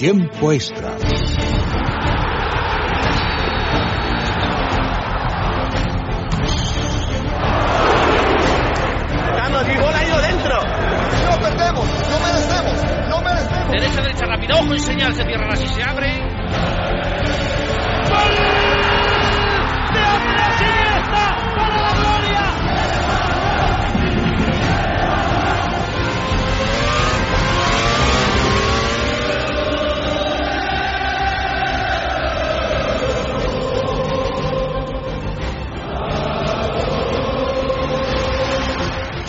Tiempo extra. Carlos, mi bola ha ido dentro. No perdemos, no merecemos, no merecemos. Derecha, derecha, rápido, ojo y señal, se cierra así, se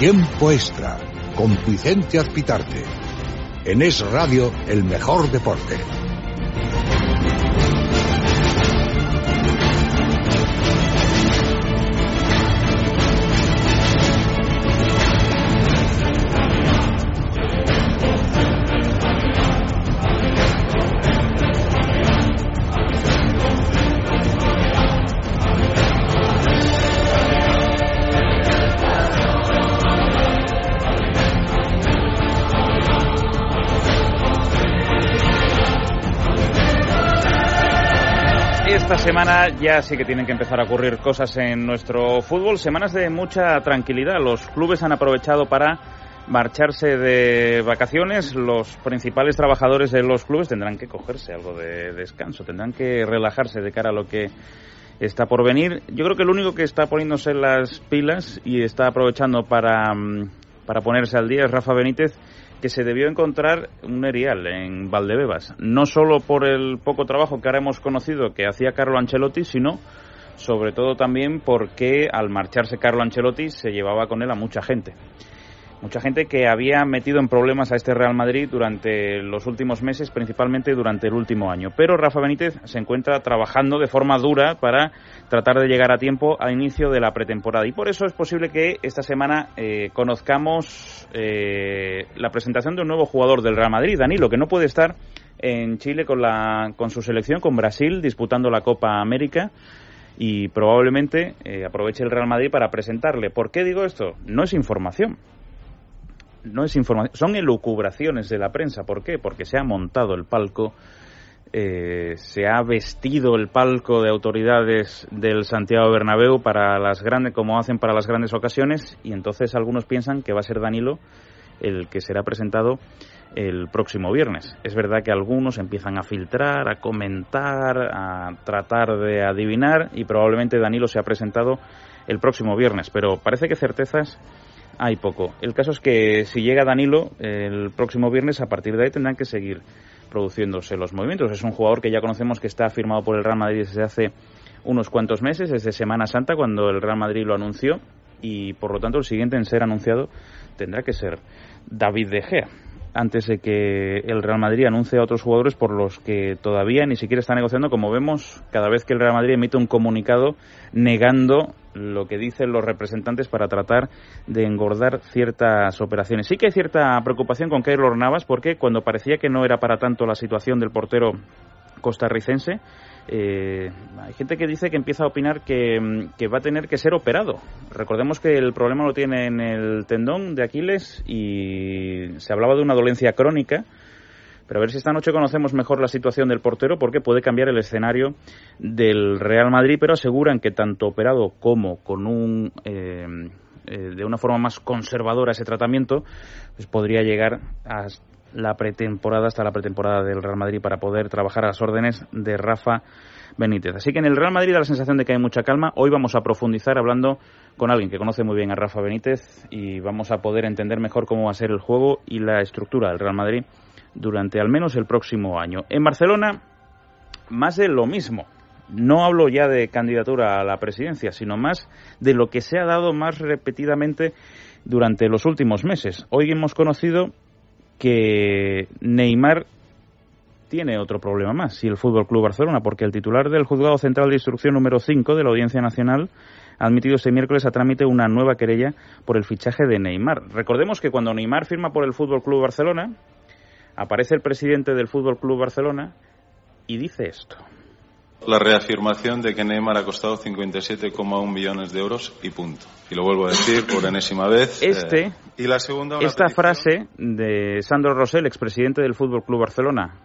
Tiempo extra con Vicente Azpitarte. En Es Radio, el mejor deporte. Semana ya sí que tienen que empezar a ocurrir cosas en nuestro fútbol. Semanas de mucha tranquilidad. Los clubes han aprovechado para marcharse de vacaciones. Los principales trabajadores de los clubes tendrán que cogerse algo de descanso, tendrán que relajarse de cara a lo que está por venir. Yo creo que el único que está poniéndose las pilas y está aprovechando para, mm, para ponerse al día es Rafa Benítez que se debió encontrar un erial en Valdebebas, no solo por el poco trabajo que ahora hemos conocido que hacía Carlo Ancelotti, sino sobre todo también porque al marcharse Carlo Ancelotti se llevaba con él a mucha gente. Mucha gente que había metido en problemas a este Real Madrid durante los últimos meses, principalmente durante el último año. Pero Rafa Benítez se encuentra trabajando de forma dura para tratar de llegar a tiempo al inicio de la pretemporada. Y por eso es posible que esta semana eh, conozcamos eh, la presentación de un nuevo jugador del Real Madrid, Danilo, que no puede estar en Chile con, la, con su selección, con Brasil, disputando la Copa América y probablemente eh, aproveche el Real Madrid para presentarle. ¿Por qué digo esto? No es información no es información, son elucubraciones de la prensa. ¿Por qué? Porque se ha montado el palco, eh, se ha vestido el palco de autoridades del Santiago Bernabéu para las grandes, como hacen para las grandes ocasiones, y entonces algunos piensan que va a ser Danilo el que será presentado el próximo viernes. Es verdad que algunos empiezan a filtrar, a comentar, a tratar de adivinar, y probablemente Danilo se ha presentado el próximo viernes, pero parece que certezas hay poco. El caso es que si llega Danilo el próximo viernes, a partir de ahí tendrán que seguir produciéndose los movimientos. Es un jugador que ya conocemos que está firmado por el Real Madrid desde hace unos cuantos meses, desde Semana Santa, cuando el Real Madrid lo anunció, y por lo tanto el siguiente en ser anunciado tendrá que ser David De Gea antes de que el Real Madrid anuncie a otros jugadores por los que todavía ni siquiera está negociando, como vemos cada vez que el Real Madrid emite un comunicado negando lo que dicen los representantes para tratar de engordar ciertas operaciones. Sí que hay cierta preocupación con Keylor Navas porque cuando parecía que no era para tanto la situación del portero costarricense, eh, hay gente que dice que empieza a opinar que, que, va a tener que ser operado. Recordemos que el problema lo tiene en el tendón de Aquiles y se hablaba de una dolencia crónica. Pero a ver si esta noche conocemos mejor la situación del portero porque puede cambiar el escenario del Real Madrid, pero aseguran que tanto operado como con un eh, eh, de una forma más conservadora ese tratamiento, pues podría llegar a la pretemporada, hasta la pretemporada del Real Madrid para poder trabajar a las órdenes de Rafa Benítez. Así que en el Real Madrid da la sensación de que hay mucha calma. Hoy vamos a profundizar hablando con alguien que conoce muy bien a Rafa Benítez y vamos a poder entender mejor cómo va a ser el juego y la estructura del Real Madrid durante al menos el próximo año. En Barcelona, más de lo mismo. No hablo ya de candidatura a la presidencia, sino más de lo que se ha dado más repetidamente durante los últimos meses. Hoy hemos conocido que Neymar tiene otro problema más, y el Fútbol Club Barcelona, porque el titular del Juzgado Central de Instrucción número 5 de la Audiencia Nacional ha admitido este miércoles a trámite una nueva querella por el fichaje de Neymar. Recordemos que cuando Neymar firma por el Fútbol Club Barcelona, aparece el presidente del Fútbol Club Barcelona y dice esto. La reafirmación de que Neymar ha costado 57,1 millones de euros y punto. Y lo vuelvo a decir por enésima vez. Este, eh, y la segunda, esta petición. frase de Sandro Rosell, expresidente del Fútbol Club Barcelona,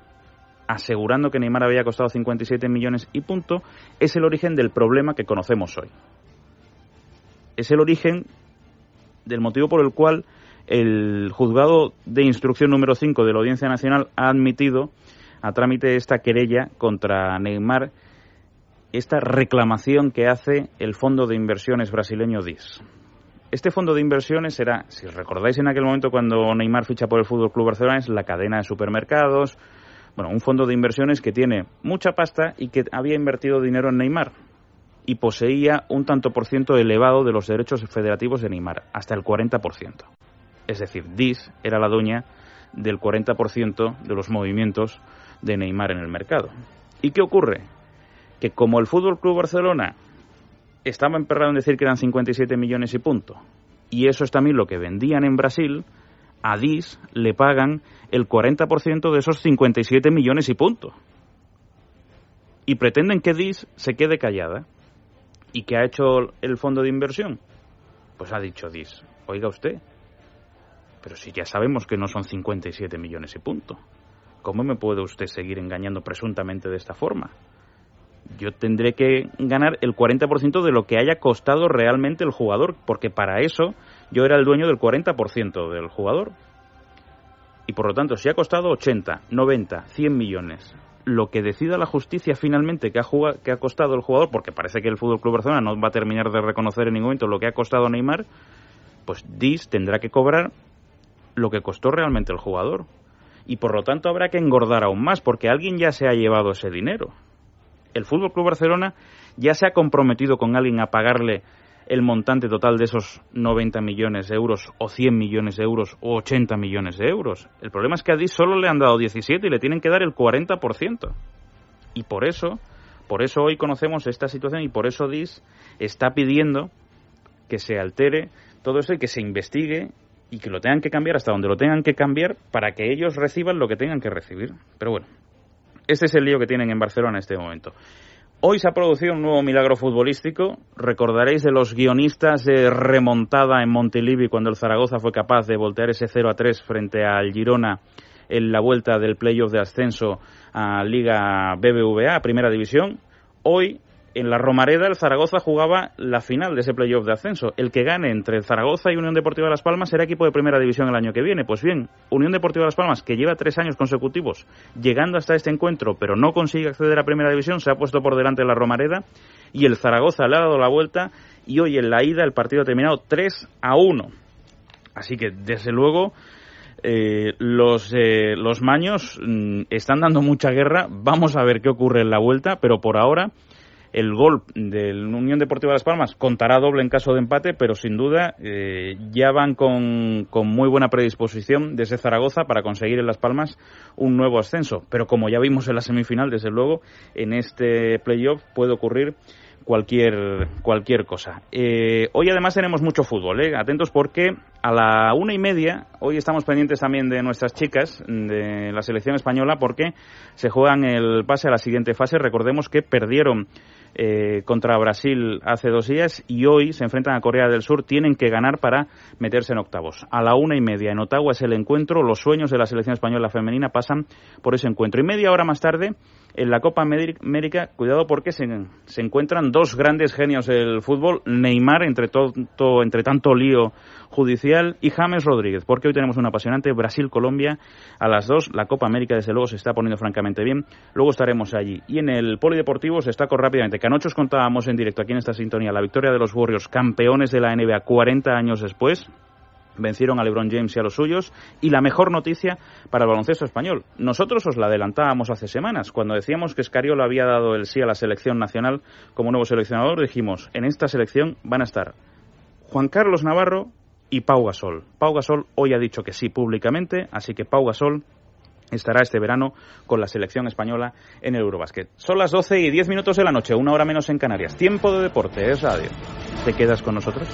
asegurando que Neymar había costado 57 millones y punto, es el origen del problema que conocemos hoy. Es el origen del motivo por el cual el juzgado de instrucción número 5 de la Audiencia Nacional ha admitido a trámite esta querella contra Neymar, esta reclamación que hace el fondo de inversiones brasileño DIS. Este fondo de inversiones era, si recordáis en aquel momento cuando Neymar ficha por el Fútbol Club Barcelona, es la cadena de supermercados, bueno, un fondo de inversiones que tiene mucha pasta y que había invertido dinero en Neymar y poseía un tanto por ciento elevado de los derechos federativos de Neymar, hasta el 40%. Es decir, DIS era la dueña del 40% de los movimientos de Neymar en el mercado. ¿Y qué ocurre? Que como el Fútbol Club Barcelona estaba emperrado en decir que eran 57 millones y punto, y eso es también lo que vendían en Brasil, a DIS le pagan el 40% de esos 57 millones y punto. Y pretenden que DIS se quede callada. ¿Y qué ha hecho el fondo de inversión? Pues ha dicho DIS, oiga usted, pero si ya sabemos que no son 57 millones y punto, ¿cómo me puede usted seguir engañando presuntamente de esta forma? Yo tendré que ganar el 40% de lo que haya costado realmente el jugador, porque para eso yo era el dueño del 40% del jugador. Y por lo tanto, si ha costado 80, 90, 100 millones, lo que decida la justicia finalmente que ha, que ha costado el jugador, porque parece que el Fútbol Club Barcelona no va a terminar de reconocer en ningún momento lo que ha costado Neymar, pues DIS tendrá que cobrar lo que costó realmente el jugador. Y por lo tanto habrá que engordar aún más, porque alguien ya se ha llevado ese dinero. El Fútbol Club Barcelona ya se ha comprometido con alguien a pagarle el montante total de esos 90 millones de euros, o 100 millones de euros, o 80 millones de euros. El problema es que a DIS solo le han dado 17 y le tienen que dar el 40%. Y por eso, por eso hoy conocemos esta situación y por eso DIS está pidiendo que se altere todo eso y que se investigue y que lo tengan que cambiar hasta donde lo tengan que cambiar para que ellos reciban lo que tengan que recibir. Pero bueno, este es el lío que tienen en Barcelona en este momento. Hoy se ha producido un nuevo milagro futbolístico. Recordaréis de los guionistas de remontada en Montilivi cuando el Zaragoza fue capaz de voltear ese 0 a 3 frente al Girona en la vuelta del playoff de ascenso a Liga BBVA, Primera División. Hoy en la Romareda el Zaragoza jugaba la final de ese playoff de ascenso. El que gane entre Zaragoza y Unión Deportiva Las Palmas será equipo de primera división el año que viene. Pues bien, Unión Deportiva Las Palmas, que lleva tres años consecutivos llegando hasta este encuentro, pero no consigue acceder a primera división, se ha puesto por delante de la Romareda y el Zaragoza le ha dado la vuelta y hoy en la ida el partido ha terminado 3 a 1. Así que, desde luego, eh, los, eh, los maños mm, están dando mucha guerra. Vamos a ver qué ocurre en la vuelta, pero por ahora el gol del Unión Deportiva Las Palmas contará doble en caso de empate, pero sin duda eh, ya van con, con, muy buena predisposición desde Zaragoza para conseguir en Las Palmas un nuevo ascenso. Pero como ya vimos en la semifinal, desde luego, en este playoff puede ocurrir cualquier, cualquier cosa. Eh, hoy además tenemos mucho fútbol, ¿eh? atentos porque a la una y media, hoy estamos pendientes también de nuestras chicas de la selección española porque se juegan el pase a la siguiente fase. Recordemos que perdieron eh, contra Brasil hace dos días y hoy se enfrentan a Corea del Sur. Tienen que ganar para meterse en octavos. A la una y media en Ottawa es el encuentro. Los sueños de la selección española femenina pasan por ese encuentro. Y media hora más tarde, en la Copa América, cuidado porque se, se encuentran dos grandes genios del fútbol. Neymar, entre, todo, entre tanto lío judicial, y James Rodríguez, porque hoy tenemos un apasionante Brasil-Colombia a las dos. La Copa América, desde luego, se está poniendo francamente bien. Luego estaremos allí. Y en el Polideportivo se está rápidamente anoche os contábamos en directo aquí en esta sintonía la victoria de los Warriors, campeones de la NBA 40 años después. Vencieron a LeBron James y a los suyos. Y la mejor noticia para el baloncesto español. Nosotros os la adelantábamos hace semanas. Cuando decíamos que Escariolo había dado el sí a la selección nacional como nuevo seleccionador, dijimos, en esta selección van a estar Juan Carlos Navarro y Pau Gasol. Pau Gasol hoy ha dicho que sí públicamente, así que Pau Gasol estará este verano con la selección española en el Eurobasket. Son las 12 y 10 minutos de la noche, una hora menos en Canarias. Tiempo de deporte, es radio. ¿Te quedas con nosotros?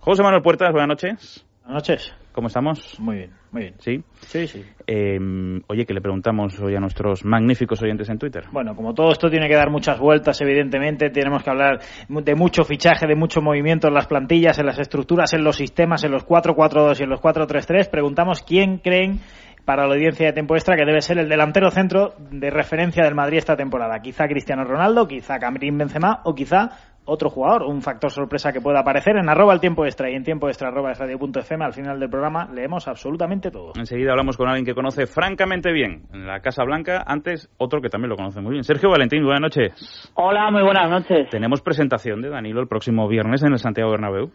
José Manuel Puertas, buenas noches. Buenas noches. ¿Cómo estamos? Muy bien, muy bien. ¿Sí? Sí, sí. Eh, oye, que le preguntamos hoy a nuestros magníficos oyentes en Twitter. Bueno, como todo esto tiene que dar muchas vueltas, evidentemente, tenemos que hablar de mucho fichaje, de mucho movimiento en las plantillas, en las estructuras, en los sistemas, en los 4-4-2 y en los 4-3-3. Preguntamos quién creen para la audiencia de tiempo extra que debe ser el delantero centro de referencia del Madrid esta temporada. Quizá Cristiano Ronaldo, quizá Camerín Benzema o quizá otro jugador, un factor sorpresa que pueda aparecer en arroba el tiempo extra y en tiempo extra arroba radio.fm al final del programa leemos absolutamente todo. Enseguida hablamos con alguien que conoce francamente bien en la Casa Blanca, antes otro que también lo conoce muy bien. Sergio Valentín, buenas noches. Hola, muy buenas noches. Tenemos presentación de Danilo el próximo viernes en el Santiago Bernabéu.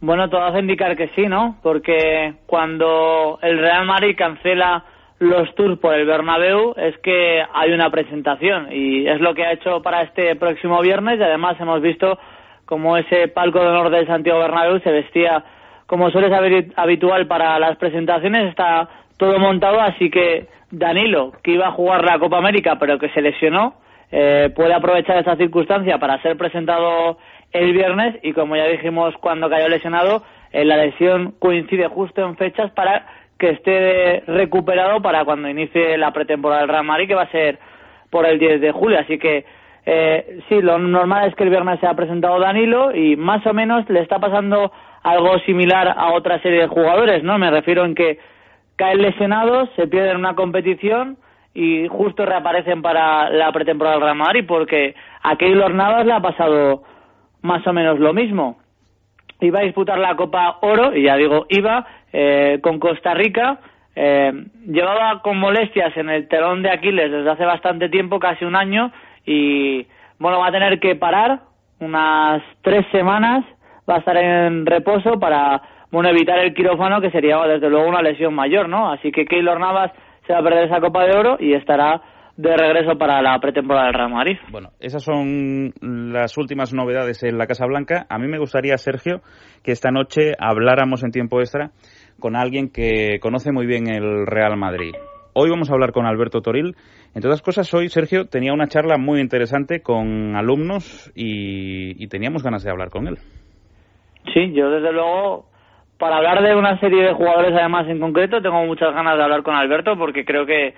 Bueno, todo hace indicar que sí, ¿no? Porque cuando el Real Madrid cancela los tours por el Bernabéu es que hay una presentación y es lo que ha hecho para este próximo viernes y además hemos visto como ese palco de honor del Santiago Bernabéu se vestía como suele ser habitual para las presentaciones, está todo montado, así que Danilo, que iba a jugar la Copa América pero que se lesionó, eh, puede aprovechar esta circunstancia para ser presentado el viernes y como ya dijimos cuando cayó lesionado, eh, la lesión coincide justo en fechas para que esté recuperado para cuando inicie la pretemporada del Real Madrid, que va a ser por el 10 de julio. Así que eh, sí, lo normal es que el viernes se ha presentado Danilo y más o menos le está pasando algo similar a otra serie de jugadores, ¿no? Me refiero en que caen lesionados, se pierden una competición y justo reaparecen para la pretemporada del Real Madrid porque a Keylor Navas le ha pasado más o menos lo mismo. Iba a disputar la Copa Oro, y ya digo iba, eh, con Costa Rica. Eh, llevaba con molestias en el telón de Aquiles desde hace bastante tiempo, casi un año, y bueno, va a tener que parar unas tres semanas, va a estar en reposo para bueno evitar el quirófano, que sería desde luego una lesión mayor, ¿no? Así que Keylor Navas se va a perder esa Copa de Oro y estará de regreso para la pretemporada del Real Madrid. Bueno, esas son las últimas novedades en la Casa Blanca. A mí me gustaría, Sergio, que esta noche habláramos en tiempo extra con alguien que conoce muy bien el Real Madrid. Hoy vamos a hablar con Alberto Toril. Entre otras cosas, hoy Sergio tenía una charla muy interesante con alumnos y, y teníamos ganas de hablar con él. Sí, yo desde luego, para hablar de una serie de jugadores además en concreto, tengo muchas ganas de hablar con Alberto porque creo que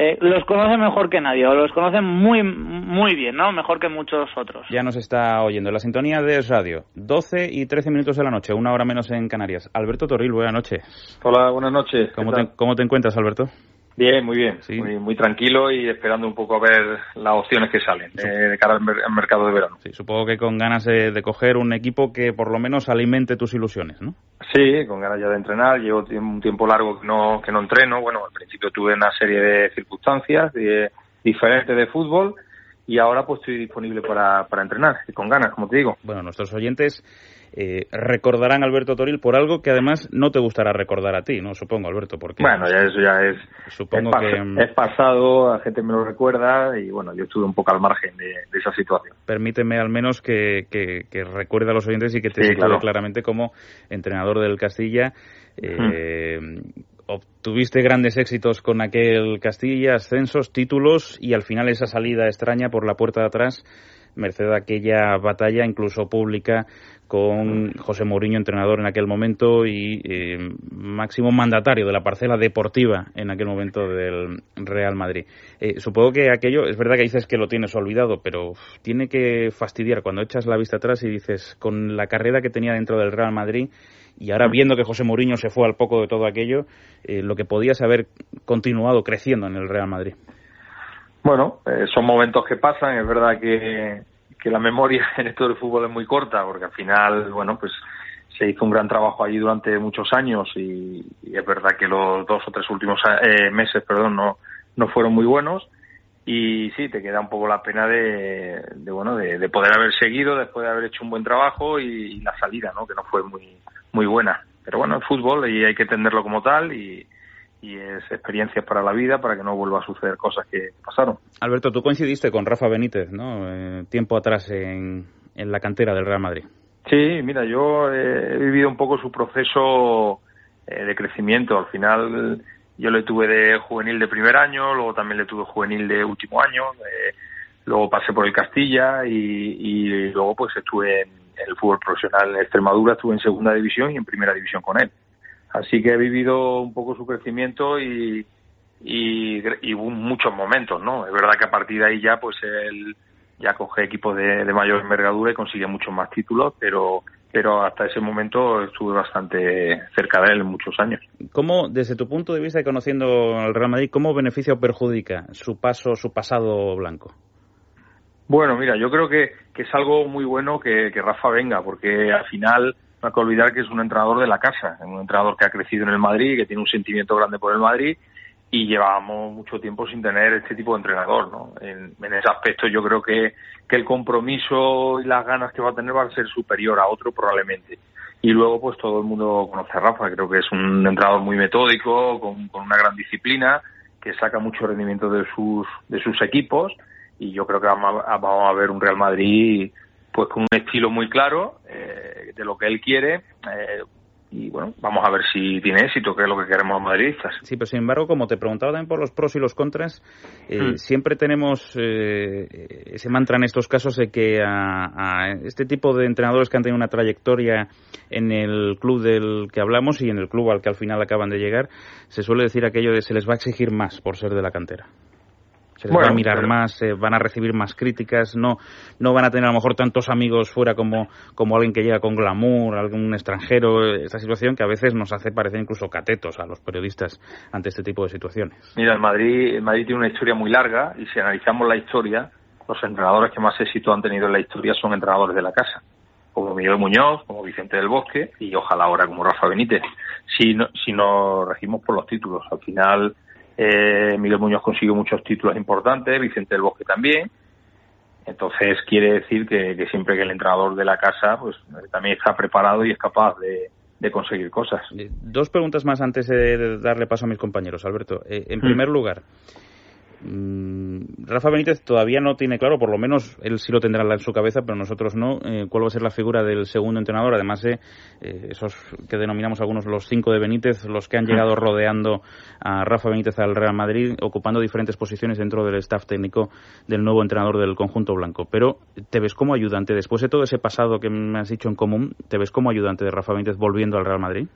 eh, los conoce mejor que nadie, o los conocen muy, muy bien, ¿no? Mejor que muchos otros. Ya nos está oyendo. La sintonía de Radio, 12 y 13 minutos de la noche, una hora menos en Canarias. Alberto Torril, buenas noches. Hola, buenas noches. ¿Cómo, te, ¿cómo te encuentras, Alberto? Bien, muy bien. Sí. Muy, muy, tranquilo y esperando un poco a ver las opciones que salen eh, de cara al, al, mercado de verano. Sí, supongo que con ganas de, de, coger un equipo que por lo menos alimente tus ilusiones, ¿no? Sí, con ganas ya de entrenar. Llevo un tiempo largo que no, que no entreno. Bueno, al principio tuve una serie de circunstancias de, diferentes de fútbol y ahora pues estoy disponible para, para entrenar y con ganas, como te digo. Bueno, nuestros oyentes eh, recordarán a Alberto Toril por algo que además no te gustará recordar a ti, ¿no? Supongo, Alberto, porque... Bueno, ya eso ya es... Supongo es, que... Es pasado, la gente me lo recuerda y bueno, yo estuve un poco al margen de, de esa situación. Permíteme al menos que, que, que, recuerde a los oyentes y que te sí, claro. claramente como entrenador del Castilla. Eh, hmm. Obtuviste grandes éxitos con aquel Castilla, ascensos, títulos y al final esa salida extraña por la puerta de atrás merced a aquella batalla incluso pública con José Mourinho, entrenador en aquel momento y eh, máximo mandatario de la parcela deportiva en aquel momento del Real Madrid. Eh, supongo que aquello, es verdad que dices que lo tienes olvidado, pero tiene que fastidiar cuando echas la vista atrás y dices, con la carrera que tenía dentro del Real Madrid y ahora viendo que José Mourinho se fue al poco de todo aquello, eh, lo que podías haber continuado creciendo en el Real Madrid. Bueno, eh, son momentos que pasan, es verdad que, que la memoria en esto del fútbol es muy corta, porque al final, bueno, pues se hizo un gran trabajo allí durante muchos años y, y es verdad que los dos o tres últimos eh, meses, perdón, no, no fueron muy buenos y sí, te queda un poco la pena de, de bueno, de, de, poder haber seguido después de haber hecho un buen trabajo y, y, la salida, ¿no? Que no fue muy, muy buena. Pero bueno, el fútbol y hay que entenderlo como tal y, y es experiencia para la vida para que no vuelva a suceder cosas que pasaron. Alberto, tú coincidiste con Rafa Benítez, ¿no? Eh, tiempo atrás en, en, la cantera del Real Madrid. Sí, mira, yo he vivido un poco su proceso eh, de crecimiento. Al final yo le tuve de juvenil de primer año, luego también le tuve juvenil de último año, eh, luego pasé por el Castilla y, y luego pues estuve en el fútbol profesional en Extremadura, estuve en segunda división y en primera división con él. Así que he vivido un poco su crecimiento y, y, y muchos momentos, ¿no? Es verdad que a partir de ahí ya, pues él ya coge equipos de, de mayor envergadura y consigue muchos más títulos, pero pero hasta ese momento estuve bastante cerca de él en muchos años. ¿Cómo, desde tu punto de vista y conociendo al Real Madrid, cómo beneficia o perjudica su paso, su pasado blanco? Bueno, mira, yo creo que, que es algo muy bueno que, Rafa venga, porque al final no hay que olvidar que es un entrenador de la casa, un entrenador que ha crecido en el Madrid, que tiene un sentimiento grande por el Madrid y llevábamos mucho tiempo sin tener este tipo de entrenador, ¿no? En, en, ese aspecto yo creo que, que el compromiso y las ganas que va a tener va a ser superior a otro probablemente. Y luego pues todo el mundo conoce a Rafa, creo que es un entrenador muy metódico, con, con una gran disciplina, que saca mucho rendimiento de sus, de sus equipos y yo creo que vamos a, vamos a ver un Real Madrid pues con un estilo muy claro eh, de lo que él quiere, eh, y bueno, vamos a ver si tiene éxito, que es lo que queremos los madridistas. Sí, pero sin embargo, como te preguntaba también por los pros y los contras, eh, mm. siempre tenemos eh, ese mantra en estos casos de que a, a, este tipo de entrenadores que han tenido una trayectoria en el club del que hablamos y en el club al que al final acaban de llegar, se suele decir aquello de se les va a exigir más por ser de la cantera se les bueno, va a mirar pero... más, eh, van a recibir más críticas, no, no van a tener a lo mejor tantos amigos fuera como, como alguien que llega con glamour, algún extranjero, esta situación que a veces nos hace parecer incluso catetos a los periodistas ante este tipo de situaciones. Mira, el Madrid, el Madrid tiene una historia muy larga y si analizamos la historia, los entrenadores que más éxito han tenido en la historia son entrenadores de la casa como Miguel Muñoz, como Vicente del Bosque y ojalá ahora como Rafa Benítez, si, no, si nos regimos por los títulos. Al final, eh, Miguel Muñoz consiguió muchos títulos importantes, Vicente del Bosque también. Entonces quiere decir que, que siempre que el entrenador de la casa pues también está preparado y es capaz de, de conseguir cosas. Dos preguntas más antes de darle paso a mis compañeros, Alberto. Eh, en primer lugar, Mm, Rafa Benítez todavía no tiene claro, por lo menos él sí lo tendrá en su cabeza, pero nosotros no, eh, cuál va a ser la figura del segundo entrenador. Además de eh, esos que denominamos algunos los cinco de Benítez, los que han llegado rodeando a Rafa Benítez al Real Madrid, ocupando diferentes posiciones dentro del staff técnico del nuevo entrenador del conjunto blanco. Pero te ves como ayudante, después de todo ese pasado que me has dicho en común, ¿te ves como ayudante de Rafa Benítez volviendo al Real Madrid?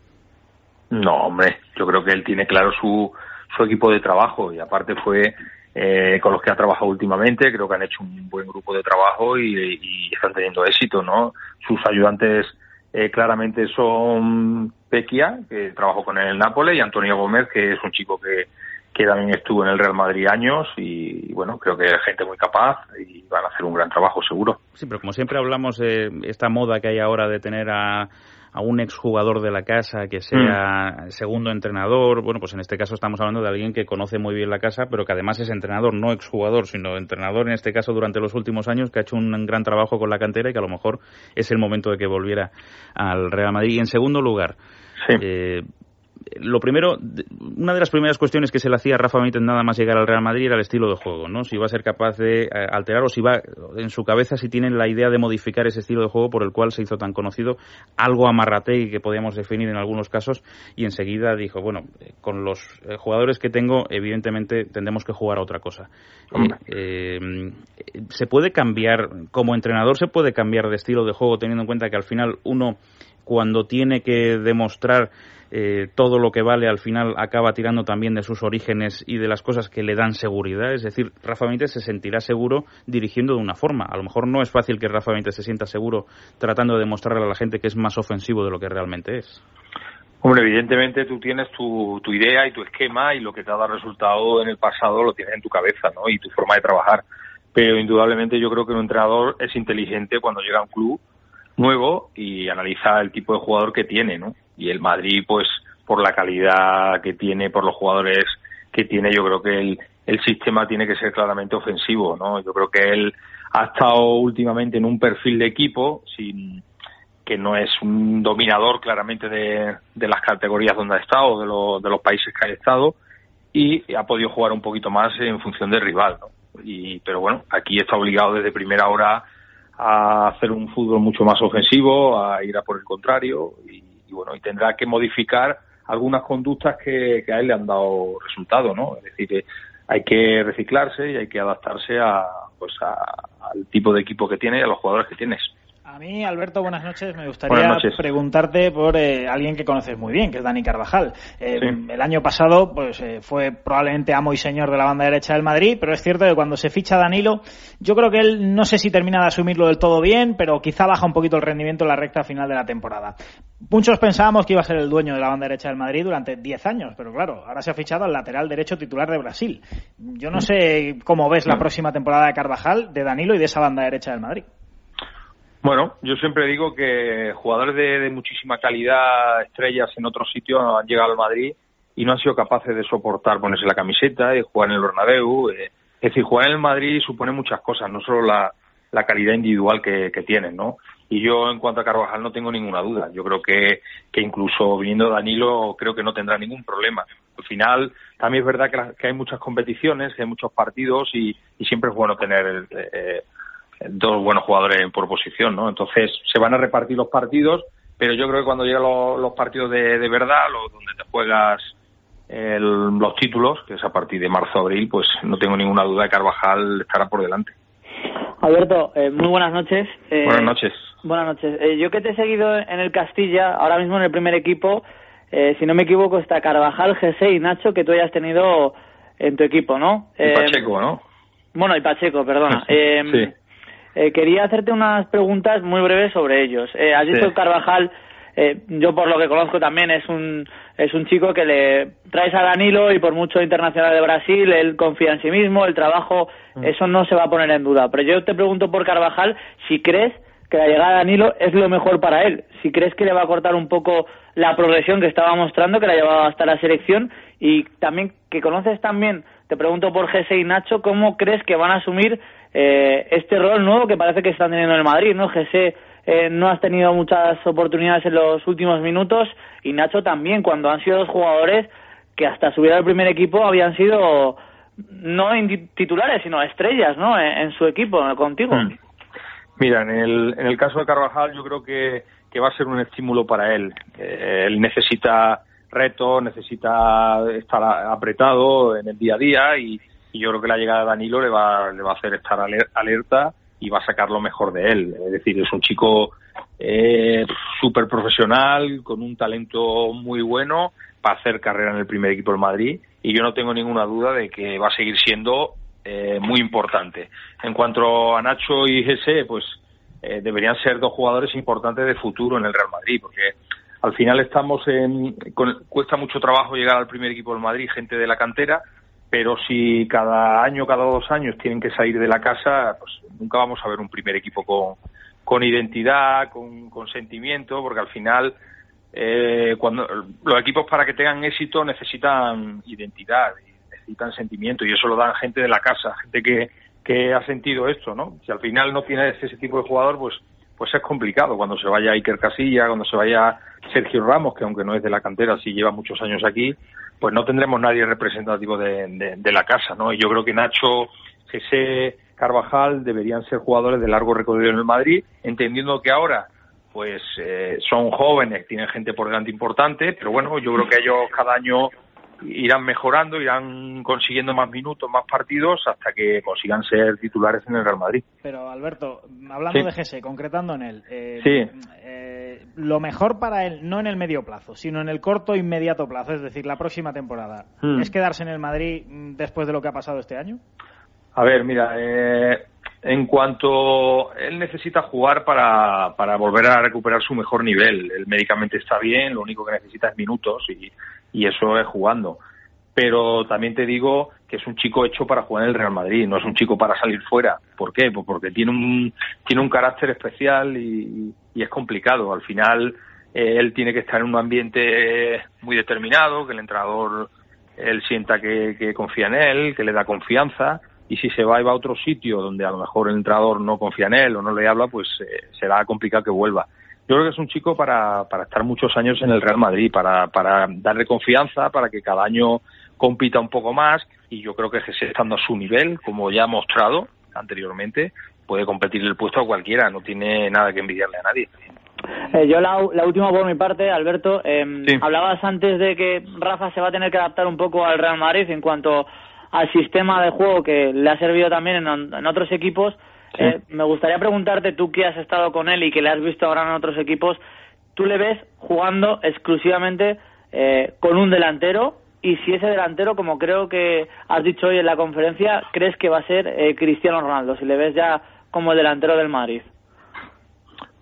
No, hombre, yo creo que él tiene claro su, su equipo de trabajo y aparte fue eh, con los que ha trabajado últimamente. Creo que han hecho un buen grupo de trabajo y, y están teniendo éxito, ¿no? Sus ayudantes eh, claramente son Pequia, que trabajó con el Nápoles, y Antonio Gómez, que es un chico que, que también estuvo en el Real Madrid años y bueno, creo que es gente muy capaz y van a hacer un gran trabajo seguro. Sí, pero como siempre hablamos de esta moda que hay ahora de tener a a un exjugador de la casa que sea mm. segundo entrenador. Bueno, pues en este caso estamos hablando de alguien que conoce muy bien la casa, pero que además es entrenador, no exjugador, sino entrenador en este caso durante los últimos años, que ha hecho un gran trabajo con la cantera y que a lo mejor es el momento de que volviera al Real Madrid. Y en segundo lugar, sí. eh, lo primero, una de las primeras cuestiones que se le hacía a Rafa Benítez nada más llegar al Real Madrid era el estilo de juego, ¿no? Si iba a ser capaz de eh, alterar o si va en su cabeza si tienen la idea de modificar ese estilo de juego por el cual se hizo tan conocido, algo amarrate y que podíamos definir en algunos casos y enseguida dijo, bueno, eh, con los eh, jugadores que tengo, evidentemente tendremos que jugar a otra cosa. Eh, se puede cambiar, como entrenador se puede cambiar de estilo de juego teniendo en cuenta que al final uno cuando tiene que demostrar eh, todo lo que vale al final acaba tirando también de sus orígenes y de las cosas que le dan seguridad. Es decir, Rafa Benítez se sentirá seguro dirigiendo de una forma. A lo mejor no es fácil que Rafa Benítez se sienta seguro tratando de demostrarle a la gente que es más ofensivo de lo que realmente es. Hombre, evidentemente tú tienes tu, tu idea y tu esquema y lo que te ha dado resultado en el pasado lo tienes en tu cabeza, ¿no? Y tu forma de trabajar. Pero indudablemente yo creo que un entrenador es inteligente cuando llega a un club nuevo y analiza el tipo de jugador que tiene, ¿no? y el Madrid pues por la calidad que tiene, por los jugadores que tiene, yo creo que el, el sistema tiene que ser claramente ofensivo, ¿no? Yo creo que él ha estado últimamente en un perfil de equipo sin que no es un dominador claramente de, de las categorías donde ha estado, de, lo, de los países que ha estado, y ha podido jugar un poquito más en función del rival, ¿no? Y, pero bueno, aquí está obligado desde primera hora a hacer un fútbol mucho más ofensivo, a ir a por el contrario, y, bueno, y tendrá que modificar algunas conductas que, que a él le han dado resultado, ¿no? Es decir, hay que reciclarse y hay que adaptarse a, pues a, al tipo de equipo que tiene y a los jugadores que tienes. A mí, Alberto, buenas noches. Me gustaría preguntarte por eh, alguien que conoces muy bien, que es Dani Carvajal. Eh, el año pasado pues eh, fue probablemente amo y señor de la banda derecha del Madrid, pero es cierto que cuando se ficha Danilo, yo creo que él no sé si termina de asumirlo del todo bien, pero quizá baja un poquito el rendimiento en la recta final de la temporada. Muchos pensábamos que iba a ser el dueño de la banda derecha del Madrid durante 10 años, pero claro, ahora se ha fichado al lateral derecho titular de Brasil. Yo no sé cómo ves la próxima temporada de Carvajal, de Danilo y de esa banda derecha del Madrid. Bueno, yo siempre digo que jugadores de, muchísima calidad, estrellas en otros sitios, han llegado al Madrid y no han sido capaces de soportar ponerse la camiseta y jugar en el Bernabéu. Eh, es decir, jugar en el Madrid supone muchas cosas, no solo la, calidad individual que, tienen, ¿no? Y yo, en cuanto a Carvajal, no tengo ninguna duda. Yo creo que, que incluso viniendo Danilo, creo que no tendrá ningún problema. Al final, también es verdad que, hay muchas competiciones, que hay muchos partidos y, siempre es bueno tener eh, dos buenos jugadores por posición, ¿no? Entonces se van a repartir los partidos, pero yo creo que cuando llegan los, partidos de, de verdad, los, donde te juegas los títulos, que es a partir de marzo-abril, pues no tengo ninguna duda de que Carvajal estará por delante. Alberto, eh, muy buenas noches. Eh, buenas noches. Buenas noches. Eh, yo que te he seguido en el Castilla, ahora mismo en el primer equipo, si no me equivoco, está Carvajal, Jesse y Nacho, que tú hayas tenido en tu equipo, ¿no? Y Pacheco, ¿no? Bueno, y Pacheco, perdona. sí. Eh, quería hacerte unas preguntas muy breves sobre ellos. Eh, has dicho Carvajal, eh, yo por lo que conozco también es un es un chico que le traes a Danilo y por mucho internacional de Brasil, él confía en sí mismo, el trabajo, mm. eso no se va a poner en duda. Pero yo te pregunto por Carvajal si crees que la llegada de Danilo es lo mejor para él, si crees que le va a cortar un poco la progresión que estaba mostrando, que la llevaba hasta la selección y también que conoces también, te pregunto por Jesse y Nacho, ¿cómo crees que van a asumir eh, este rol nuevo que parece que están teniendo en el Madrid, ¿no? Jesse eh, no has tenido muchas oportunidades en los últimos minutos y Nacho también, cuando han sido dos jugadores que hasta subir al primer equipo habían sido no titulares, sino estrellas, ¿no? En, su equipo, contigo. Hmm. Mira, en el, en el caso de Carvajal yo creo que, que va a ser un estímulo para él. Eh, él necesita retos, necesita estar apretado en el día a día y, y yo creo que la llegada de Danilo le va, le va a hacer estar alerta y va a sacar lo mejor de él. Es decir, es un chico eh, súper profesional, con un talento muy bueno para hacer carrera en el primer equipo del Madrid y yo no tengo ninguna duda de que va a seguir siendo eh, muy importante. En cuanto a Nacho y Gese, pues eh, deberían ser dos jugadores importantes de futuro en el Real Madrid, porque al final estamos en. cuesta mucho trabajo llegar al primer equipo del Madrid, gente de la cantera, pero si cada año, cada dos años tienen que salir de la casa, pues nunca vamos a ver un primer equipo con, con identidad, con, sentimiento, porque al final eh, cuando los equipos para que tengan éxito necesitan identidad, necesitan sentimiento y eso lo dan gente de la casa, gente que, que ha sentido esto, ¿no? Si al final no tienes ese tipo de jugador, pues pues es complicado cuando se vaya Iker Casilla, cuando se vaya Sergio Ramos, que aunque no es de la cantera, sí lleva muchos años aquí, pues no tendremos nadie representativo de, la casa, ¿no? Y yo creo que Nacho, José Carvajal deberían ser jugadores de largo recorrido en el Madrid, entendiendo que ahora pues eh, son jóvenes, tienen gente por delante importante, pero bueno, yo creo que ellos cada año irán mejorando, irán consiguiendo más minutos, más partidos, hasta que consigan ser titulares en el Real Madrid. Pero Alberto, hablando de Gese, concretando en él, eh, sí. Eh, lo mejor para él, no en el medio plazo, sino en el corto e inmediato plazo, es decir, la próxima temporada, hmm. ¿es quedarse en el Madrid mm, después de lo que ha pasado este año? A ver, mira, eh, en cuanto él necesita jugar para, para volver a recuperar su mejor nivel, él médicamente está bien, lo único que necesita es minutos y, y eso es jugando. Pero también te digo que es un chico hecho para jugar en el Real Madrid, no es un chico para salir fuera. ¿Por qué? Pues porque tiene un, tiene un carácter especial y, es complicado. Al final, eh, él tiene que estar en un ambiente muy determinado, que el entrenador él sienta que, confía en él, que le da confianza y si se va y va a otro sitio donde a lo mejor el entrenador no confía en él o no le habla, pues eh, será complicado que vuelva. Yo creo que es un chico para, para estar muchos años en el Real Madrid, para, para darle confianza, para que cada año compita un poco más y yo creo que Jesús estando a su nivel, como ya ha mostrado anteriormente, puede competir el puesto a cualquiera, no tiene nada que envidiarle a nadie. Eh, yo la, última por mi parte, Alberto, eh, hablabas antes de que Rafa se va a tener que adaptar un poco al Real Madrid en cuanto al sistema de juego que le ha servido también en, en otros equipos. Eh, me gustaría preguntarte, tú que has estado con él y que le has visto ahora en otros equipos, ¿tú le ves jugando exclusivamente eh, con un delantero? Y si ese delantero, como creo que has dicho hoy en la conferencia, crees que va a ser eh, Cristiano Ronaldo, si le ves ya como el delantero del Madrid.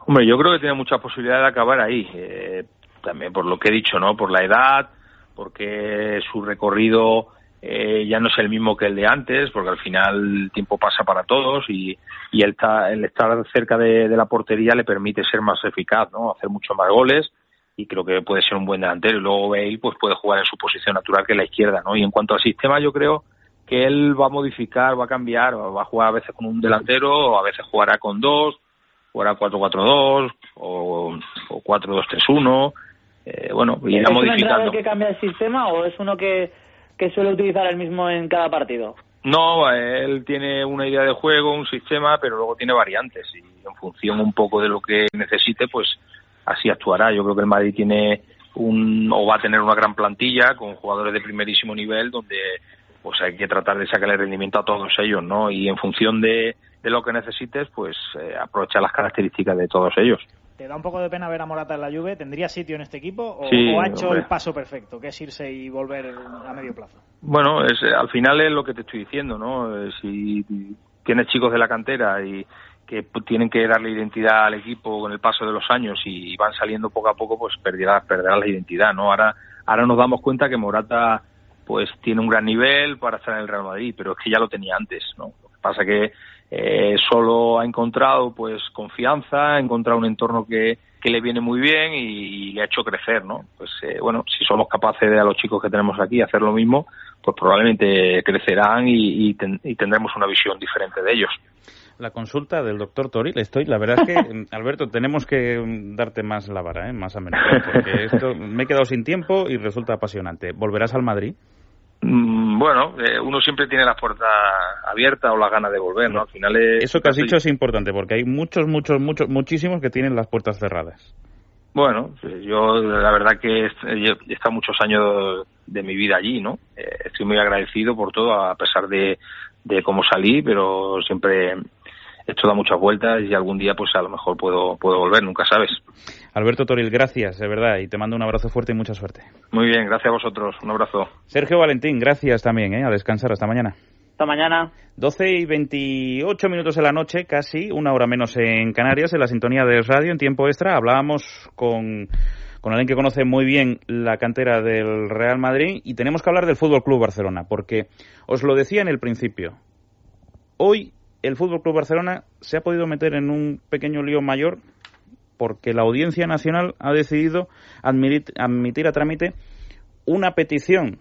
Hombre, yo creo que tiene mucha posibilidad de acabar ahí. también por lo que he dicho, ¿no? Por la edad, porque su recorrido eh, ya no es el mismo que el de antes, porque al final el tiempo pasa para todos y, y el, el estar cerca de, la portería le permite ser más eficaz, ¿no? hacer muchos más goles y creo que puede ser un buen delantero. Y luego Bale pues puede jugar en su posición natural que es la izquierda. ¿no? Y en cuanto al sistema, yo creo que él va a modificar, va a cambiar, va a jugar a veces con un delantero, a veces jugará con dos, jugará 4-4-2 o, o 4-2-3-1. Eh, bueno, irá modificando. ¿Es un que cambia el sistema o es uno que que suele utilizar el mismo en cada partido? No, él tiene una idea de juego, un sistema, pero luego tiene variantes y en función un poco de lo que necesite, pues así actuará. Yo creo que el Madrid tiene un o va a tener una gran plantilla con jugadores de primerísimo nivel donde pues hay que tratar de sacarle rendimiento a todos ellos, ¿no? Y en función de, lo que necesites, pues eh, aprovecha las características de todos ellos. ¿Te da un poco de pena ver a Morata en la Juve? ¿Tendría sitio en este equipo o, ha hecho el paso perfecto, que es irse y volver a medio plazo? Bueno, es, al final es lo que te estoy diciendo, ¿no? Eh, si tienes chicos de la cantera y que tienen que darle identidad al equipo con el paso de los años y van saliendo poco a poco, pues perderá, perderá la identidad, ¿no? Ahora, ahora nos damos cuenta que Morata pues tiene un gran nivel para estar en el Real Madrid, pero es que ya lo tenía antes, ¿no? Lo que pasa que eh, solo ha encontrado pues confianza, ha encontrado un entorno que, que le viene muy bien y, le ha hecho crecer, ¿no? Pues eh, bueno, si somos capaces de a los chicos que tenemos aquí hacer lo mismo, pues probablemente crecerán y, tendremos una visión diferente de ellos. La consulta del doctor Toril, estoy, la verdad es que, Alberto, tenemos que darte más la vara, ¿eh? más a menudo, porque esto me he quedado sin tiempo y resulta apasionante. ¿Volverás al Madrid? Mm, bueno, eh, uno siempre tiene las puertas abiertas o la gana de volver, ¿no? Al final Eso que has dicho es importante, porque hay muchos, muchos, muchos, muchísimos que tienen las puertas cerradas. Bueno, yo la verdad que he estado muchos años de mi vida allí, ¿no? Eh, estoy muy agradecido por todo, a pesar de, de cómo salí, pero siempre esto da muchas vueltas y algún día pues a lo mejor puedo, puedo volver, nunca sabes. Alberto Toril, gracias, de verdad, y te mando un abrazo fuerte y mucha suerte. Muy bien, gracias a vosotros, un abrazo. Sergio Valentín, gracias también, ¿eh? a descansar, hasta mañana. Hasta mañana. 12 y 28 minutos de la noche, casi una hora menos en Canarias, en la sintonía de radio, en tiempo extra, hablábamos con con alguien que conoce muy bien la cantera del Real Madrid y tenemos que hablar del Fútbol Club Barcelona, porque os lo decía en el principio. Hoy el Fútbol Club Barcelona se ha podido meter en un pequeño lío mayor porque la Audiencia Nacional ha decidido admitir, a trámite una petición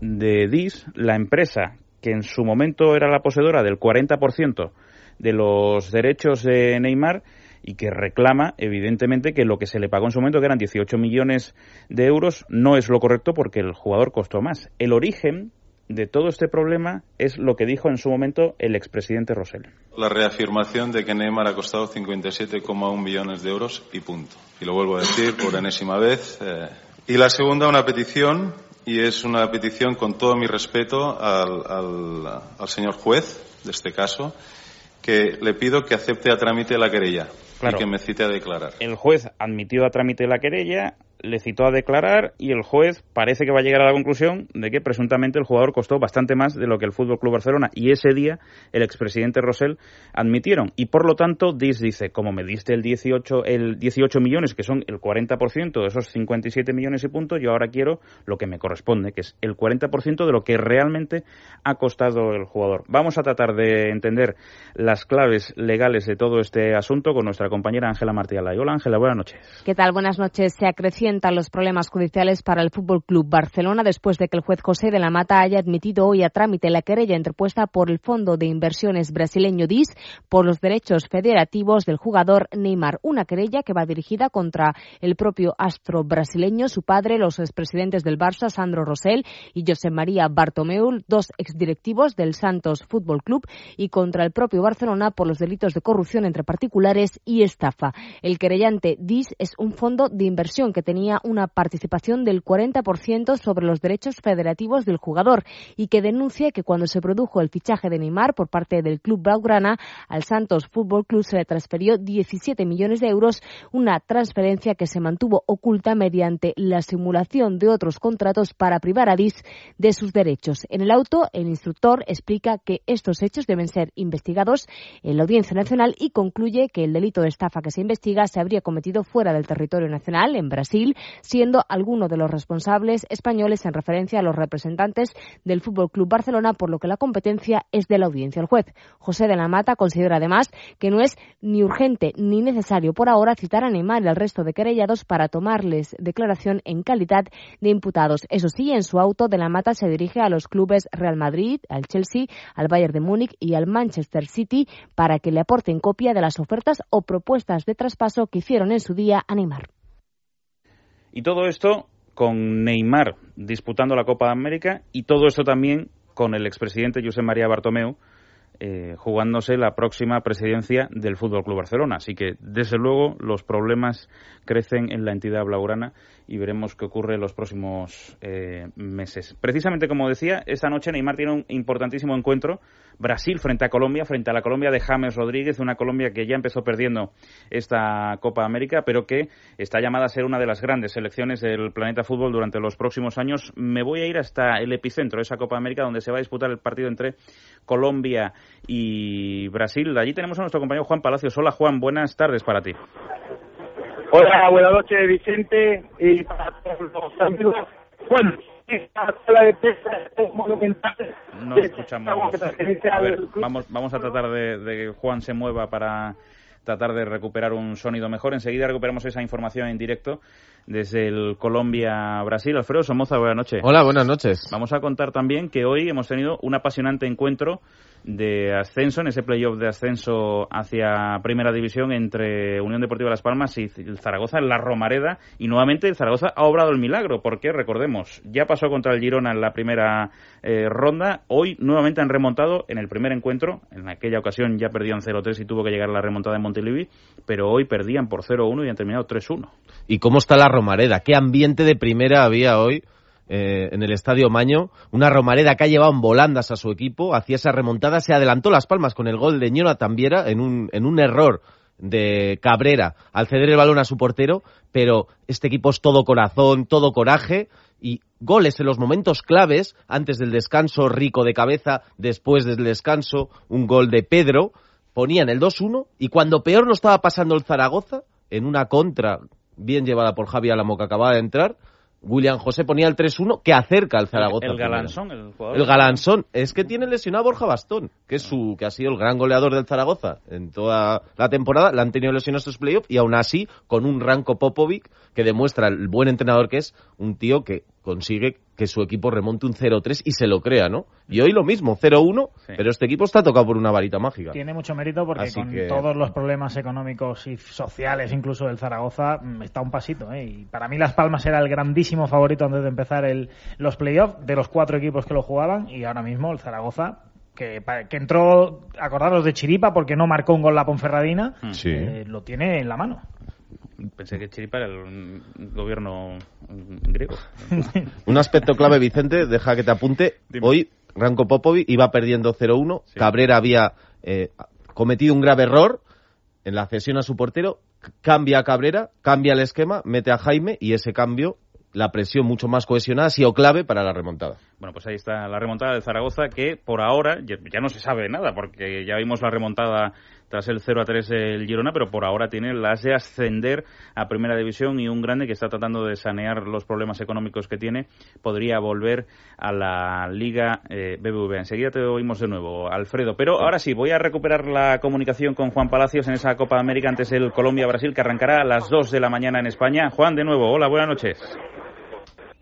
de DIS, la empresa que en su momento era la poseedora del 40% de los derechos de Neymar y que reclama, evidentemente, que lo que se le pagó en su momento, que eran 18 millones de euros, no es lo correcto porque el jugador costó más. El origen de todo este problema es lo que dijo en su momento el expresidente Rosell. La reafirmación de que Neymar ha costado 57,1 millones de euros y punto. Y lo vuelvo a decir por enésima vez. Eh. Y la segunda, una petición, y es una petición con todo mi respeto al, al señor juez de este caso, que le pido que acepte a trámite la querella y que me cite a declarar. El juez admitió a trámite la querella, le citó a declarar y el juez parece que va a llegar a la conclusión de que presuntamente el jugador costó bastante más de lo que el Fútbol Club Barcelona y ese día el expresidente Rosell admitieron y por lo tanto Dis dice, como me diste el 18 el 18 millones que son el 40% de esos 57 millones y punto, yo ahora quiero lo que me corresponde, que es el 40% de lo que realmente ha costado el jugador. Vamos a tratar de entender las claves legales de todo este asunto con nuestra compañera Ángela Martí Hola Ángela, buenas noches. ¿Qué tal? Buenas noches. Se acrecienta los problemas judiciales para el Fútbol Club Barcelona después de que el juez José de la Mata haya admitido hoy a trámite la querella interpuesta por el Fondo de Inversiones brasileño DIS por los derechos federativos del jugador Neymar. Una querella que va dirigida contra el propio astro brasileño, su padre, los expresidentes del Barça, Sandro Rosell y José María Bartomeu, dos exdirectivos del Santos Fútbol Club, y contra el propio Barcelona por los delitos de corrupción entre particulares y estafa. El querellante DIS es un fondo de inversión que tenía tenía una participación del 40% sobre los derechos federativos del jugador y que denuncia que cuando se produjo el fichaje de Neymar por parte del club blaugrana al Santos Fútbol Club se le transfirió 17 millones de euros, una transferencia que se mantuvo oculta mediante la simulación de otros contratos para privar a DIS de sus derechos. En el auto, el instructor explica que estos hechos deben ser investigados en la Audiencia Nacional y concluye que el delito de estafa que se investiga se habría cometido fuera del territorio nacional, en Siendo alguno de los responsables españoles en referencia a los representantes del Fútbol Club Barcelona, por lo que la competencia es de la audiencia. El juez José de la Mata considera además que no es ni urgente ni necesario por ahora citar a Neymar y al resto de querellados para tomarles declaración en calidad de imputados. Eso sí, en su auto de la Mata se dirige a los clubes Real Madrid, al Chelsea, al Bayern de Múnich y al Manchester City para que le aporten copia de las ofertas o propuestas de traspaso que hicieron en su día a Neymar. Y todo esto con Neymar disputando la Copa de América y todo esto también con el expresidente José María Bartomeu eh, jugándose la próxima presidencia del Fútbol Club Barcelona. Así que, desde luego, los problemas crecen en la entidad blaugrana y veremos qué ocurre en los próximos eh, meses. Precisamente como decía, esta noche Neymar tiene un importantísimo encuentro. Brasil frente a Colombia, frente a la Colombia de James Rodríguez, una Colombia que ya empezó perdiendo esta Copa América, pero que está llamada a ser una de las grandes selecciones del planeta fútbol durante los próximos años. Me voy a ir hasta el epicentro de esa Copa América, donde se va a disputar el partido entre Colombia y Brasil. Allí tenemos a nuestro compañero Juan Palacios. Hola Juan, buenas tardes para ti. Hola, buenas noches Vicente y para todos los amigos. Bueno, esta sala de prensa es monumental. No escuchamos. A ver, vamos, vamos a tratar de, de que Juan se mueva para tratar de recuperar un sonido mejor. Enseguida recuperamos esa información en directo desde el Colombia-Brasil. Alfredo Somoza, buenas noches. Hola, buenas noches. Vamos a contar también que hoy hemos tenido un apasionante encuentro de ascenso, en ese playoff de ascenso hacia Primera División entre Unión Deportiva Las Palmas y Zaragoza en la Romareda. Y nuevamente el Zaragoza ha obrado el milagro, porque recordemos, ya pasó contra el Girona en la primera eh, ronda. Hoy nuevamente han remontado en el primer encuentro. En aquella ocasión ya perdían 0-3 y tuvo que llegar la remontada en Pero hoy perdían por 0-1 y han terminado 3-1. ¿Y cómo está la Romareda? ¿Qué ambiente de primera había hoy? Eh, en el Estadio Maño. Una Romareda que ha llevado en volandas a su equipo, hacía esa remontada, se adelantó las palmas con el gol de Ñona Tambiera en un, en un error de Cabrera al ceder el balón a su portero, pero este equipo es todo corazón, todo coraje y goles en los momentos claves, antes del descanso, Rico de cabeza, después del descanso, un gol de Pedro, ponían el 2-1 y cuando peor lo estaba pasando el Zaragoza, en una contra bien llevada por Javi Alamo que acababa de entrar, William José ponía el 3-1 que acerca al Zaragoza. El, el Galanzón, el jugador. El Galanzón. Es que tiene lesionado a Borja Bastón, que es su, que ha sido el gran goleador del Zaragoza en toda la temporada. Le han tenido lesionado estos playoffs y aún así, con un Ranko Popovic que demuestra el buen entrenador que es, un tío que consigue que su equipo remonte un 0-3 y se lo crea, ¿no? Y hoy lo mismo, 0-1, sí. pero este equipo está tocado por una varita mágica. Tiene mucho mérito porque Así con que- todos los problemas económicos y sociales, incluso del Zaragoza, mm, está un pasito. ¿eh? Y para mí Las Palmas era el grandísimo favorito antes de empezar el, los playoffs de los cuatro equipos que lo jugaban y ahora mismo el Zaragoza que, que entró, acordaros de Chiripa porque no marcó un gol la Ponferradina, Sí. eh, lo tiene en la mano. Pensé que Chiripa era el gobierno griego. Un aspecto clave, Vicente, deja que te apunte. Dime. Hoy Ranko Popovic iba perdiendo 0-1. Sí. Cabrera había eh, cometido un grave error en la cesión a su portero. Cambia a Cabrera, cambia el esquema, mete a Jaime y ese cambio, la presión mucho más cohesionada, ha sido clave para la remontada. Bueno, pues ahí está la remontada del Zaragoza, que por ahora ya, ya no se sabe nada, porque ya vimos la remontada tras el 0 a 3 del Girona, pero por ahora tiene las de ascender a Primera División y un grande que está tratando de sanear los problemas económicos que tiene podría volver a la Liga eh, BBVA. Enseguida te oímos de nuevo, Alfredo. Pero ahora sí, voy a recuperar la comunicación con Juan Palacios en esa Copa América antes del Colombia-Brasil, que arrancará a las 2 de la mañana en España. Juan, de nuevo, hola, buenas noches.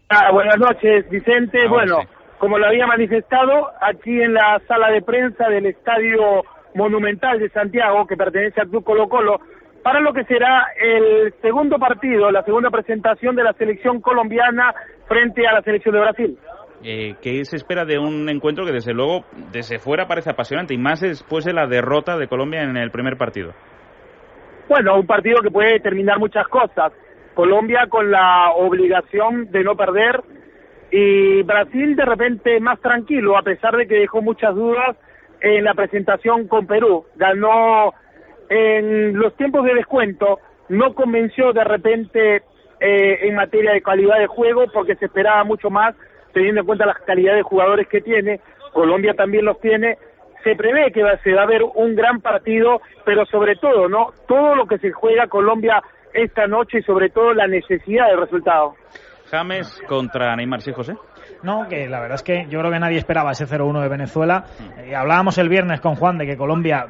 Ah, buenas noches, Vicente. Ahora bueno, sí. como lo había manifestado, aquí en la sala de prensa del Estadio Monumental de Santiago, que pertenece al Club Colo Colo, para lo que será el segundo partido, la segunda presentación de la selección colombiana frente a la selección de Brasil. Eh, ¿Qué se espera de un encuentro que desde luego desde fuera parece apasionante y más después de la derrota de Colombia en el primer partido? Bueno, un partido que puede determinar muchas cosas. Colombia con la obligación de no perder y Brasil de repente más tranquilo, a pesar de que dejó muchas dudas en la presentación con Perú. Ganó en los tiempos de descuento, no convenció de repente eh, en materia de calidad de juego porque se esperaba mucho más teniendo en cuenta las calidades de jugadores que tiene. Colombia también los tiene. Se prevé que va, se va a ver un gran partido, pero sobre todo, ¿no? Todo lo que se juega Colombia esta noche y sobre todo la necesidad del resultado. James contra Neymar, ¿sí, José? No, que la verdad es que yo creo que nadie esperaba ese 0-1 de Venezuela. Eh, hablábamos el viernes con Juan de que Colombia,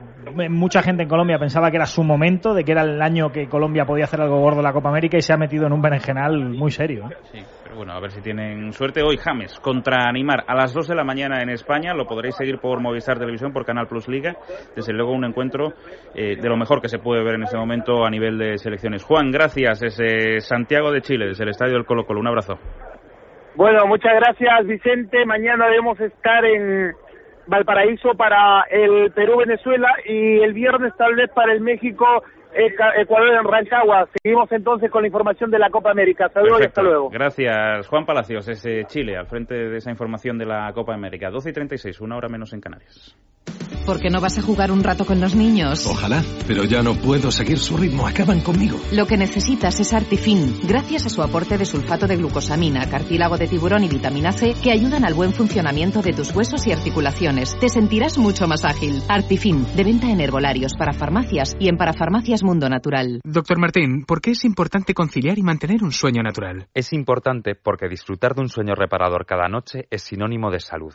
mucha gente en Colombia pensaba que era su momento, de que era el año que Colombia podía hacer algo gordo en la Copa América y se ha metido en un berenjenal muy serio. ¿eh? Sí, pero bueno, a ver si tienen suerte. Hoy James contra Neymar a las 2 de la mañana en España. Lo podréis seguir por Movistar Televisión, por Canal Plus Liga. Desde luego un encuentro eh, de lo mejor que se puede ver en este momento a nivel de selecciones. Juan, gracias. Es eh, Santiago de Chile, desde el Estadio del Colo Colo. Un abrazo. Bueno, muchas gracias Vicente. Mañana debemos estar en Valparaíso para el Perú-Venezuela y el viernes tal vez para el México. Ecuador en Rancagua. Seguimos entonces con la información de la Copa América. Saludos y hasta luego. Gracias, Juan Palacios, es Chile, al frente de esa información de la Copa América. 12 y 36, una hora menos en Canarias. ¿Por qué no vas a jugar un rato con los niños? Ojalá, pero ya no puedo seguir su ritmo, acaban conmigo. Lo que necesitas es Artifin, gracias a su aporte de sulfato de glucosamina, cartílago de tiburón y vitamina C que ayudan al buen funcionamiento de tus huesos y articulaciones. Te sentirás mucho más ágil. Artifin, de venta en herbolarios, para farmacias y en parafarmacias Mundo Natural. Doctor Martín, ¿por qué es importante conciliar y mantener un sueño natural? Es importante porque disfrutar de un sueño reparador cada noche es sinónimo de salud.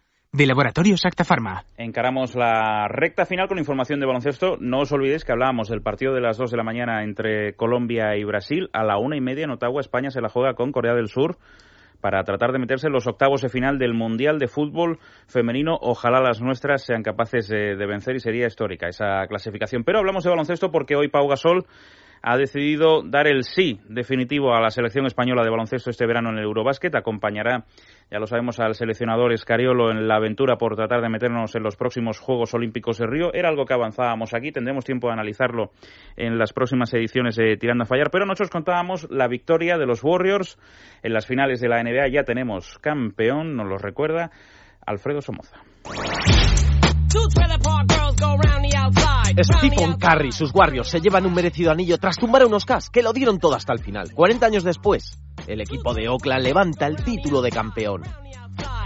de Laboratorios Acta Pharma. Encaramos la recta final con información de baloncesto. No os olvidéis que hablábamos del partido de las 2 de la mañana entre Colombia y Brasil. A la una y media en Ottawa, España se la juega con Corea del Sur para tratar de meterse en los octavos de final del Mundial de Fútbol Femenino. Ojalá las nuestras sean capaces de, de vencer y sería histórica esa clasificación. Pero hablamos de baloncesto porque hoy Pau Gasol ha decidido dar el sí definitivo a la selección española de baloncesto este verano en el Eurobásquet. Acompañará, ya lo sabemos, al seleccionador Escariolo en la aventura por tratar de meternos en los próximos Juegos Olímpicos de Río. Era algo que avanzábamos aquí, tendremos tiempo de analizarlo en las próximas ediciones de Tirando a Fallar, pero nosotros contábamos la victoria de los Warriors en las finales de la NBA. Ya tenemos campeón, nos lo recuerda Alfredo Somoza. Stephen Curry, sus Warriors, se llevan un merecido anillo tras tumbar a unos Cavs que lo dieron todo hasta el final. 40 años después, el equipo de Oakland levanta el título de campeón.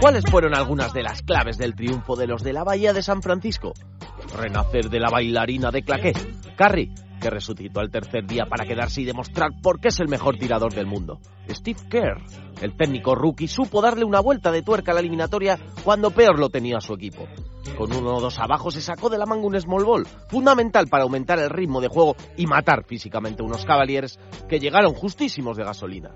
¿Cuáles fueron algunas de las claves del triunfo de los de la Bahía de San Francisco? Renacer de la bailarina de Claqué. Curry, que resucitó al tercer día para quedarse y demostrar por qué es el mejor tirador del mundo. Steve Kerr, el técnico rookie, supo darle una vuelta de tuerca a la eliminatoria cuando peor lo tenía su equipo. Con uno o dos abajo se sacó de la manga un small ball, fundamental para aumentar el ritmo de juego y matar físicamente unos Cavaliers que llegaron justísimos de gasolina.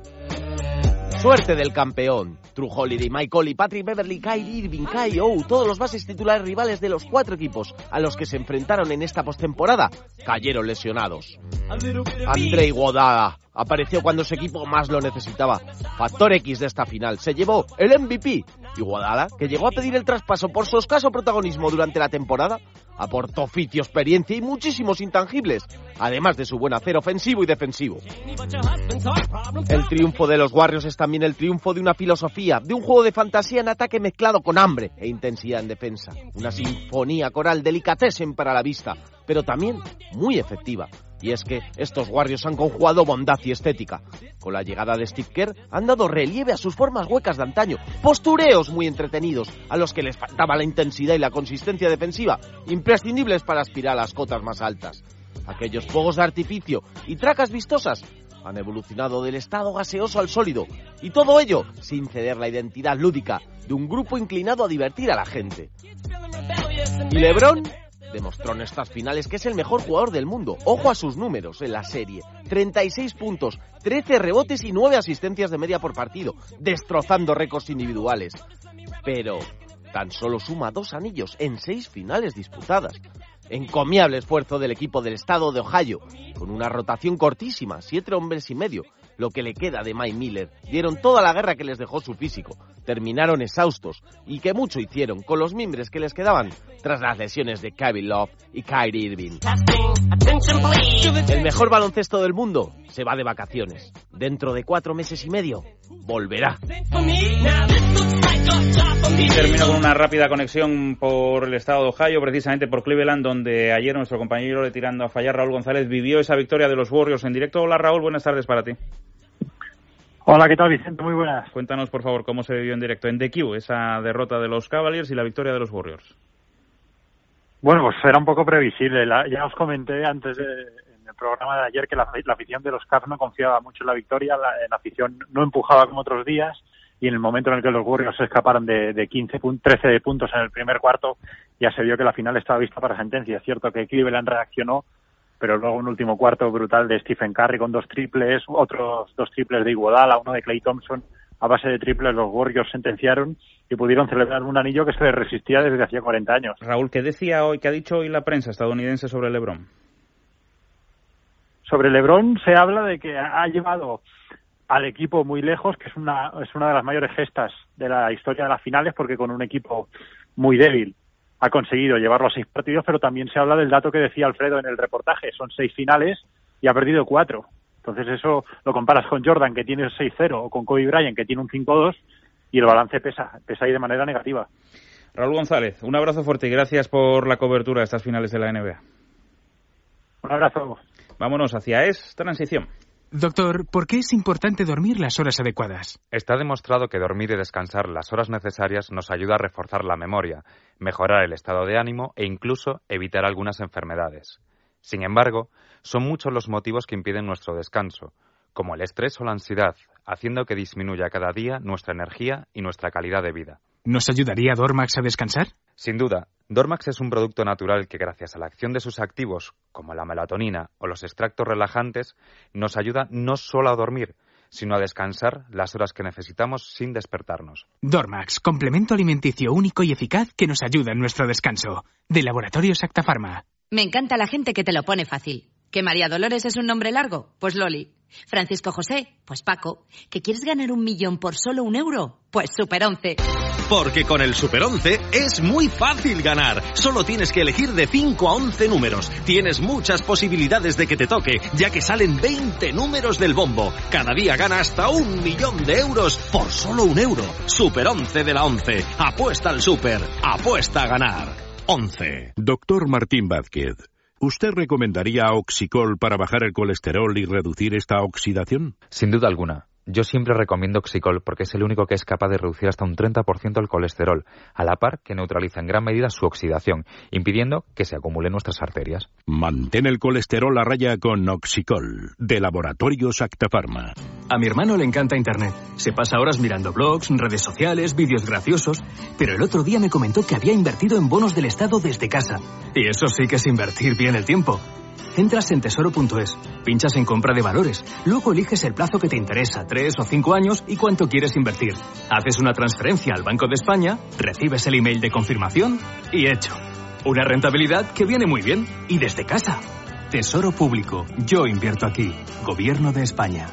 Suerte del campeón. True Holiday, Mike Patrick Beverly, Kyrie Irving, Kai O, todos los bases titulares rivales de los cuatro equipos a los que se enfrentaron en esta postemporada cayeron lesionados. Andrei Iguodala apareció cuando su equipo más lo necesitaba. Factor X de esta final. Se llevó el MVP. Iguodala, que llegó a pedir el traspaso por su escaso protagonismo durante la temporada, aportó oficio, experiencia y muchísimos intangibles, además de su buen hacer ofensivo y defensivo. El triunfo de los Warriors es también el triunfo de una filosofía, de un juego de fantasía en ataque mezclado con hambre e intensidad en defensa. Una sinfonía coral delicatessen para la vista, pero también muy efectiva. Y es que estos Warriors han conjugado bondad y estética. Con la llegada de Steve Kerr han dado relieve a sus formas huecas de antaño, postureos muy entretenidos, a los que les faltaba la intensidad y la consistencia defensiva, imprescindibles para aspirar a las cotas más altas. Aquellos fuegos de artificio y tracas vistosas han evolucionado del estado gaseoso al sólido, y todo ello sin ceder la identidad lúdica de un grupo inclinado a divertir a la gente. Y LeBron Demostró en estas finales que es el mejor jugador del mundo. Ojo a sus números en la serie. 36 puntos, 13 rebotes y 9 asistencias de media por partido, destrozando récords individuales. Pero tan solo suma dos anillos en seis finales disputadas. Encomiable esfuerzo del equipo del estado de Ohio, con una rotación cortísima, siete hombres y medio, lo que le queda de Mike Miller. Dieron toda la guerra que les dejó su físico. Terminaron exhaustos y que mucho hicieron con los mimbres que les quedaban tras las lesiones de Kevin Love y Kyrie Irving. El mejor baloncesto del mundo se va de vacaciones. Dentro de cuatro meses y medio volverá. Y termino con una rápida conexión por el estado de Ohio, precisamente por Cleveland, donde ayer nuestro compañero de tirando a fallar, Raúl González, vivió esa victoria de los Warriors en directo. Hola Raúl, buenas tardes para ti. Hola, ¿qué tal Vicente? Muy buenas. Cuéntanos, por favor, cómo se vivió en directo en DQ esa derrota de los Cavaliers y la victoria de los Warriors. Bueno, pues era un poco previsible. ya os comenté antes de, en el programa de ayer que la, afición de los Cavs no confiaba mucho en la victoria, la, la, afición no empujaba como otros días y en el momento en el que los Warriors se escaparon de, de 15 13 puntos en el primer cuarto ya se vio que la final estaba vista para sentencia. Es cierto que Cleveland reaccionó, pero luego un último cuarto brutal de Stephen Curry con dos triples, otros dos triples de Iguodala, uno de Clay Thompson, a base de triples los Warriors sentenciaron y pudieron celebrar un anillo que se les resistía desde hacía 40 años. Raúl, ¿qué decía hoy, qué ha dicho hoy la prensa estadounidense sobre LeBron? Sobre LeBron se habla de que ha llevado al equipo muy lejos, que es una, es una de las mayores gestas de la historia de las finales, porque con un equipo muy débil ha conseguido llevarlo a seis partidos, pero también se habla del dato que decía Alfredo en el reportaje, son seis finales y ha perdido cuatro. Entonces eso lo comparas con Jordan, que tiene 6-0, o con Kobe Bryant, que tiene un 5-2, y el balance pesa, pesa ahí de manera negativa. Raúl González, un abrazo fuerte y gracias por la cobertura de estas finales de la NBA. Un abrazo. Vámonos hacia es transición. Doctor, ¿por qué es importante dormir las horas adecuadas? Está demostrado que dormir y descansar las horas necesarias nos ayuda a reforzar la memoria, mejorar el estado de ánimo e incluso evitar algunas enfermedades. Sin embargo, son muchos los motivos que impiden nuestro descanso, como el estrés o la ansiedad, haciendo que disminuya cada día nuestra energía y nuestra calidad de vida. ¿Nos ayudaría Dormax a descansar? Sin duda, Dormax es un producto natural que gracias a la acción de sus activos, como la melatonina o los extractos relajantes, nos ayuda no solo a dormir, sino a descansar las horas que necesitamos sin despertarnos. Dormax, complemento alimenticio único y eficaz que nos ayuda en nuestro descanso. De Laboratorios Acta Me encanta la gente que te lo pone fácil. ¿Que María Dolores es un nombre largo? Pues Loli. Francisco José, pues Paco. ¿Que quieres ganar un millón por solo un euro? Pues Super 11. Porque con el Super 11 es muy fácil ganar. Solo tienes que elegir de 5 a 11 números. Tienes muchas posibilidades de que te toque, ya que salen 20 números del bombo. Cada día gana hasta un millón de euros por solo un euro. Super 11 de la 11. Apuesta al Super. Apuesta a ganar. 11. Doctor Martín Vázquez. ¿Usted recomendaría Oxicol para bajar el colesterol y reducir esta oxidación? Sin duda alguna. Yo siempre recomiendo Oxicol porque es el único que es capaz de reducir hasta un 30% el colesterol, a la par que neutraliza en gran medida su oxidación, impidiendo que se acumule en nuestras arterias. Mantén el colesterol a raya con Oxicol, de Laboratorios Actafarma. A mi hermano le encanta Internet. Se pasa horas mirando blogs, redes sociales, vídeos graciosos, pero el otro día me comentó que había invertido en bonos del Estado desde casa. Y eso sí que es invertir bien el tiempo. Entras en tesoro.es, pinchas en compra de valores, luego eliges el plazo que te interesa, tres o cinco años y cuánto quieres invertir. Haces una transferencia al Banco de España, recibes el email de confirmación y hecho. Una rentabilidad que viene muy bien y desde casa. Tesoro Público, yo invierto aquí. Gobierno de España.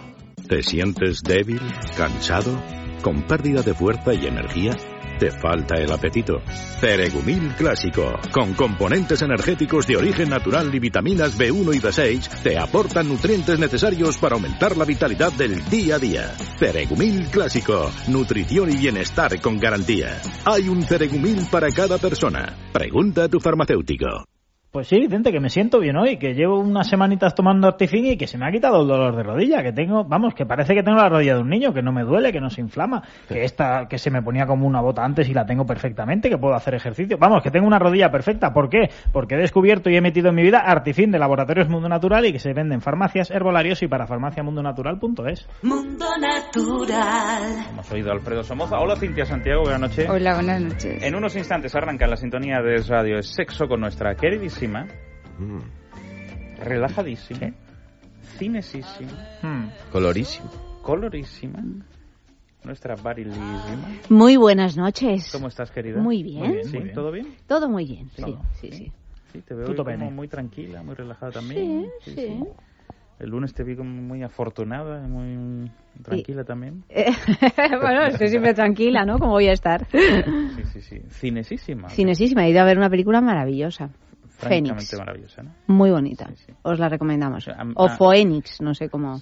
¿Te sientes débil, cansado, con pérdida de fuerza y energía? ¿Te falta el apetito? Ceregumil Clásico, con componentes energéticos de origen natural y vitaminas B1 y B6, te aportan nutrientes necesarios para aumentar la vitalidad del día a día. Ceregumil Clásico, nutrición y bienestar con garantía. Hay un Ceregumil para cada persona. Pregunta a tu farmacéutico. Pues sí, Vicente, que me siento bien hoy, que llevo unas semanitas tomando Artifin y que se me ha quitado el dolor de rodilla, que tengo, vamos, que parece que tengo la rodilla de un niño, que no me duele, que no se inflama, que esta, que se me ponía como una bota antes y la tengo perfectamente, que puedo hacer ejercicio. Vamos, que tengo una rodilla perfecta. ¿Por qué? Porque he descubierto y he metido en mi vida Artifin de Laboratorios Mundo Natural y que se vende en farmacias, herbolarios y para farmaciamundonatural.es. Mundo Natural. Hemos oído a Alfredo Somoza. Hola, Cintia Santiago, buenas noches. Hola, buenas noches. En unos instantes arranca la sintonía de Radio Sexo con nuestra queridísima, relajadísima, cinesísima, Colorísimo. colorísima, nuestra barilísima. Muy buenas noches. ¿Cómo estás, querida? Muy bien. ¿Sí? ¿Todo bien? Todo muy bien, sí, sí, sí. Sí, te veo como bene. muy tranquila, muy relajada también. Sí, sí. El lunes te vi como muy afortunada, muy tranquila también. Eh, bueno, estoy siempre tranquila, ¿no? Como voy a estar. Sí, sí, sí. Cinesísima. Cinesísima, he ido a ver una película maravillosa. Fénix. maravillosa, ¿no? Muy bonita. Os la recomendamos. am- O a- Phoenix, no sé cómo.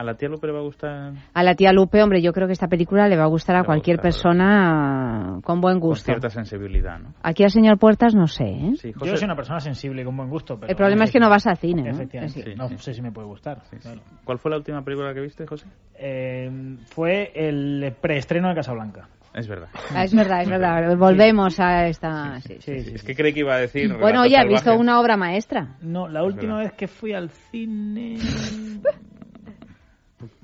A la tía Lupe le va a gustar A la tía Lupe, hombre, yo creo que esta película le va a gustar a cualquier persona con buen con gusto. cierta sensibilidad, ¿no? Aquí al señor Puertas no sé, ¿eh? Yo soy una persona sensible y con buen gusto, pero El problema es que no vas al cine, ¿no? Efectivamente, Sí. no sé si me puede gustar. claro. ¿Cuál fue la última película que viste, José? Eh, fue el preestreno de Casablanca. Es verdad. Ah, es verdad, es verdad. Volvemos a esta... sí, sí. Es que creí que iba a decir... Bueno, oye, ¿has visto una obra maestra? No, la última verdad. vez que fui al cine...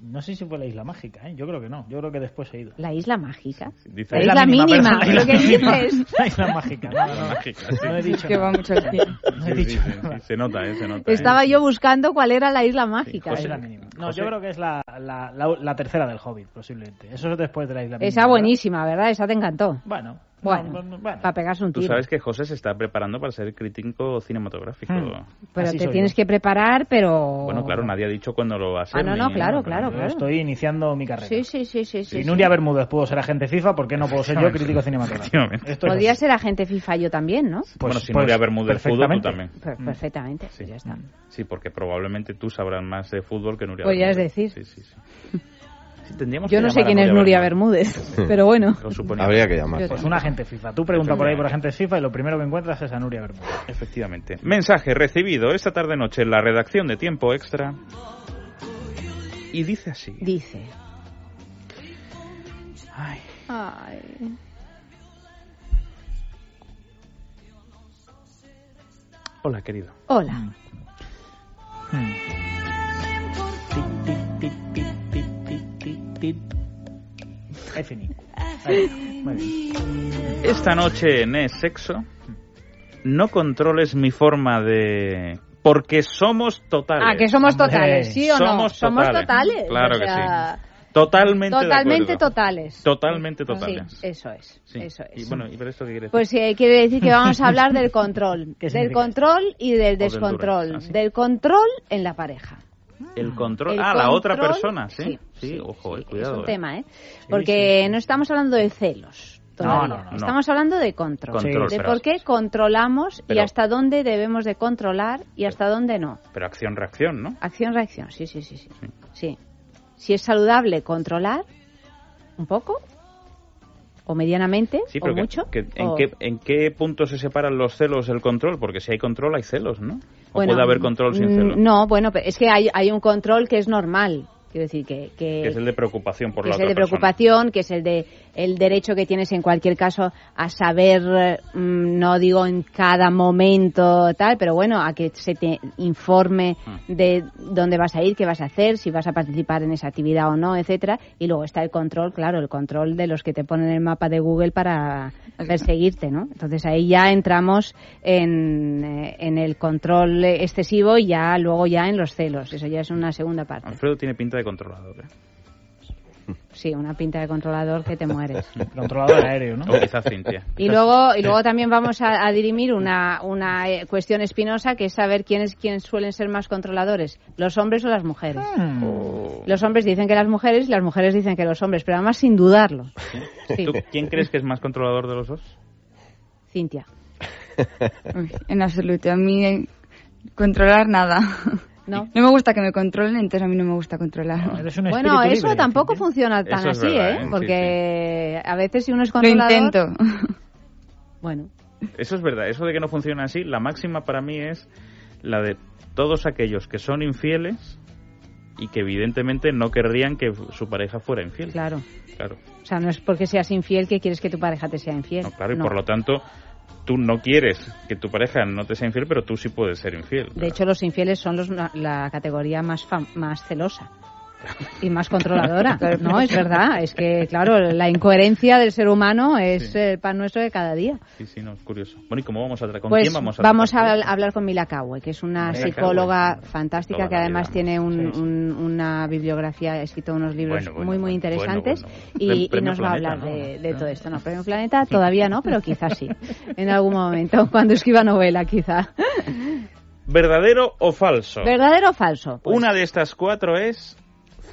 No sé si fue la Isla Mágica, ¿eh? Yo creo que no. Yo creo que después he ido. ¿La isla mágica? Dice- La isla mínima, la ¿lo que mínima. dices? La isla mágica, no, no, no. Mágica, sí. No he dicho Que va mucho. No he Sí, dicho sí, sí, nada. sí, se nota, ¿eh? Se nota. ¿eh? Estaba yo buscando cuál era la isla mágica. La ¿eh? isla mínima. No, José. yo creo que es la, la, la, la tercera del Hobbit, posiblemente. Eso es después de la isla mínima. Esa buenísima, ¿verdad? Esa te encantó. Bueno, Bueno, no, no, bueno. para pegarse un Tú tiro. sabes que José se está preparando para ser crítico cinematográfico. Hmm. Pero Así te tienes yo. que preparar, pero... Bueno, claro, nadie ha dicho cuándo lo va a hacer. Ah, no, no, ni- claro, no, claro, estoy iniciando mi carrera. Sí, sí, sí, sí. Si sí. Nuria Bermúdez pudo ser agente FIFA, ¿por qué no puedo ser yo crítico cinematográfico? Es Podría ser agente FIFA yo también, ¿no? bueno, si pues, Nuria Bermúdez fútbol, tú perfectamente. también. Per- Perfectamente, Sí. ya está. Sí, porque probablemente tú sabrás más de fútbol que Nuria Podrías Bermúdez. decir. Sí, sí, sí. Tendríamos Yo no sé quién es Nuria Bermúdez, pero bueno. Lo suponía. Habría que llamar. Pues un agente FIFA. Tú pregunta por ahí por agentes FIFA y lo primero que encuentras es a Nuria Bermúdez. Efectivamente. Mensaje recibido esta tarde noche en la redacción de Tiempo Extra. Y dice así. Dice. Ay. Ay. Hola, querido. Hola. Muy bien. Esta noche en Es Sexo, no controles mi forma de... Porque somos totales. Ah, que somos totales, ¿sí o no? somos Somos totales. totales. Claro o que sea, Totalmente de Totalmente acuerdo. totales. Totalmente totales. Sí, eso es. Sí. Eso es. Y bueno, ¿y esto qué quiere decir? Pues eh, quiere decir que vamos a hablar del control. ¿Qué del control y del del descontrol. Durex, ¿ah, sí? Del control en la pareja. el control... el ah, la otra control, persona, ¿sí? sí, Sí, ojo, eh, Es cuidado. un eh. tema, ¿eh? Porque no estamos hablando de celos. Todavía. No, no, no. Estamos hablando de control. Control, de pero- por qué controlamos y hasta dónde debemos de controlar y hasta dónde no. Pero acción-reacción, ¿no? Acción-reacción, sí, sí, sí, sí. Sí. Si es saludable controlar un poco o medianamente Sí, o pero que- mucho. que- ¿en, o- qué, ¿en qué punto se separan los celos del control? Porque si hay control, hay celos, ¿no? ¿O Bueno, puede haber control sin celos? No, bueno, pero es que hay, hay un control que es normal. Quiero decir que, que, Que es el de preocupación por que la es el de persona. preocupación, que es el de el derecho que tienes en cualquier caso a saber, mm, no digo en cada momento tal, pero bueno, a que se te informe Mm. de dónde vas a ir, qué vas a hacer, si vas a participar en esa actividad o no, etcétera. Y luego está el control, claro, el control de los que te ponen el mapa de Google para perseguirte, ¿no? Entonces ahí ya entramos en, eh, en el control excesivo y ya luego ya en los celos. Eso ya es una segunda parte. Alfredo tiene pinta de controlador, ¿eh? Sí, una pinta de controlador que te mueres. Controlador aéreo, ¿no? O quizás Cintia. Y luego, y luego también vamos a, a dirimir una, una eh, cuestión espinosa que es saber quiénes, quiénes suelen ser más controladores, los hombres o las mujeres. Oh. Los hombres dicen que las mujeres y las mujeres dicen que los hombres, pero además sin dudarlo. Sí. ¿Tú quién crees que es más controlador de los dos? Cintia. Uy, en absoluto. A mí eh, controlar nada. No. No me gusta que me controlen, entonces a mí no me gusta controlar. Bueno, eso tampoco funciona tan es así, verdad, ¿eh? ¿eh? Sí, Porque a veces si uno es Lo controlador... intento. Bueno. Eso es verdad. Eso de que no funciona así, la máxima para mí es la de todos aquellos que son infieles y que evidentemente no querrían que su pareja fuera infiel. Claro. Claro. O sea, no es porque seas infiel que quieres que tu pareja te sea infiel. No, claro, y No. por lo tanto, tú no quieres que tu pareja no te sea infiel, pero tú sí puedes ser infiel. De hecho, los infieles son los, la categoría más, fam- más celosa y más controladora. no, es verdad. Es que, claro, la incoherencia del ser humano es el pan nuestro de cada día. Sí, sí, no, es curioso. Bueno, ¿y cómo vamos a tratar? ¿Con Pues quién vamos a vamos tratar? a hablar con Mila Kawe, que es una Mila psicóloga Kawe. fantástica Toda que además vida. tiene un- un- una bibliografía, ha escrito unos libros Bueno, bueno, muy, muy bueno, interesantes bueno, bueno. y- y, nos va a Planeta, hablar ¿no? de, de todo esto. No, Premio Planeta todavía no, pero quizás sí, en algún momento, cuando escriba novela quizá. ¿Verdadero o falso? ¿Verdadero o falso? Pues, Una de estas cuatro es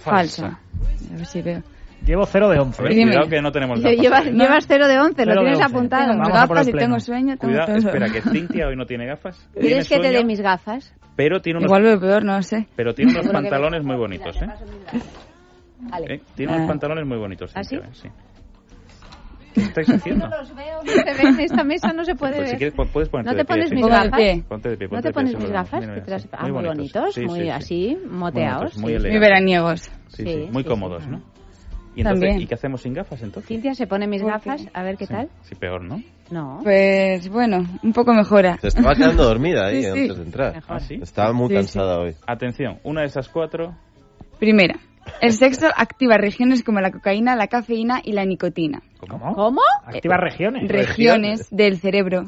falsa. Falsa. A ver si veo. Llevo 0 de 11. A ver, cuidado que no tenemos gafas. Llevas, hoy. llevas 0 de 11, lo tienes 11. apuntado. Tengo gafas y tengo sueño. Tengo Cuidado, todo. espera, que Cintia hoy no tiene gafas. ¿Quieres Tiene que te dé mis gafas? Pero tiene unos, Igual veo peor, no lo sé. pero tiene unos pantalones muy bonitos, ¿eh? Vale. ¿Eh? Tiene unos Ah. pantalones muy bonitos, ¿Ah, Cintia, ¿eh? sí? ¿Qué estáis haciendo? No los veo, no se ven, esta mesa no se puede Pues si ver. quieres, pu- puedes ponerte ¿No te pones mis gafas? Ponte de pie, ¿No ponte te de pie, pones mis gafas? mira, Que te las- ah, Muy bonitos, sí, muy sí, sí. así, moteados. Bonitos, muy. Muy veraniegos. Sí, Sí, sí, muy sí, cómodos, sí. ¿no? Y entonces, También. ¿y qué hacemos sin gafas entonces? Cintia se pone mis ¿Por gafas, a ver qué Sí, tal. Sí, peor, ¿no? No. Pues bueno, un poco mejora. Se estaba quedando dormida ahí antes de entrar. ¿Ah, sí? Estaba muy Sí, cansada hoy. Atención, una de esas cuatro... Primera, el sexo activa regiones como la cocaína, la cafeína y la nicotina. ¿Cómo? ¿Cómo? Activa regiones. Regiones del cerebro,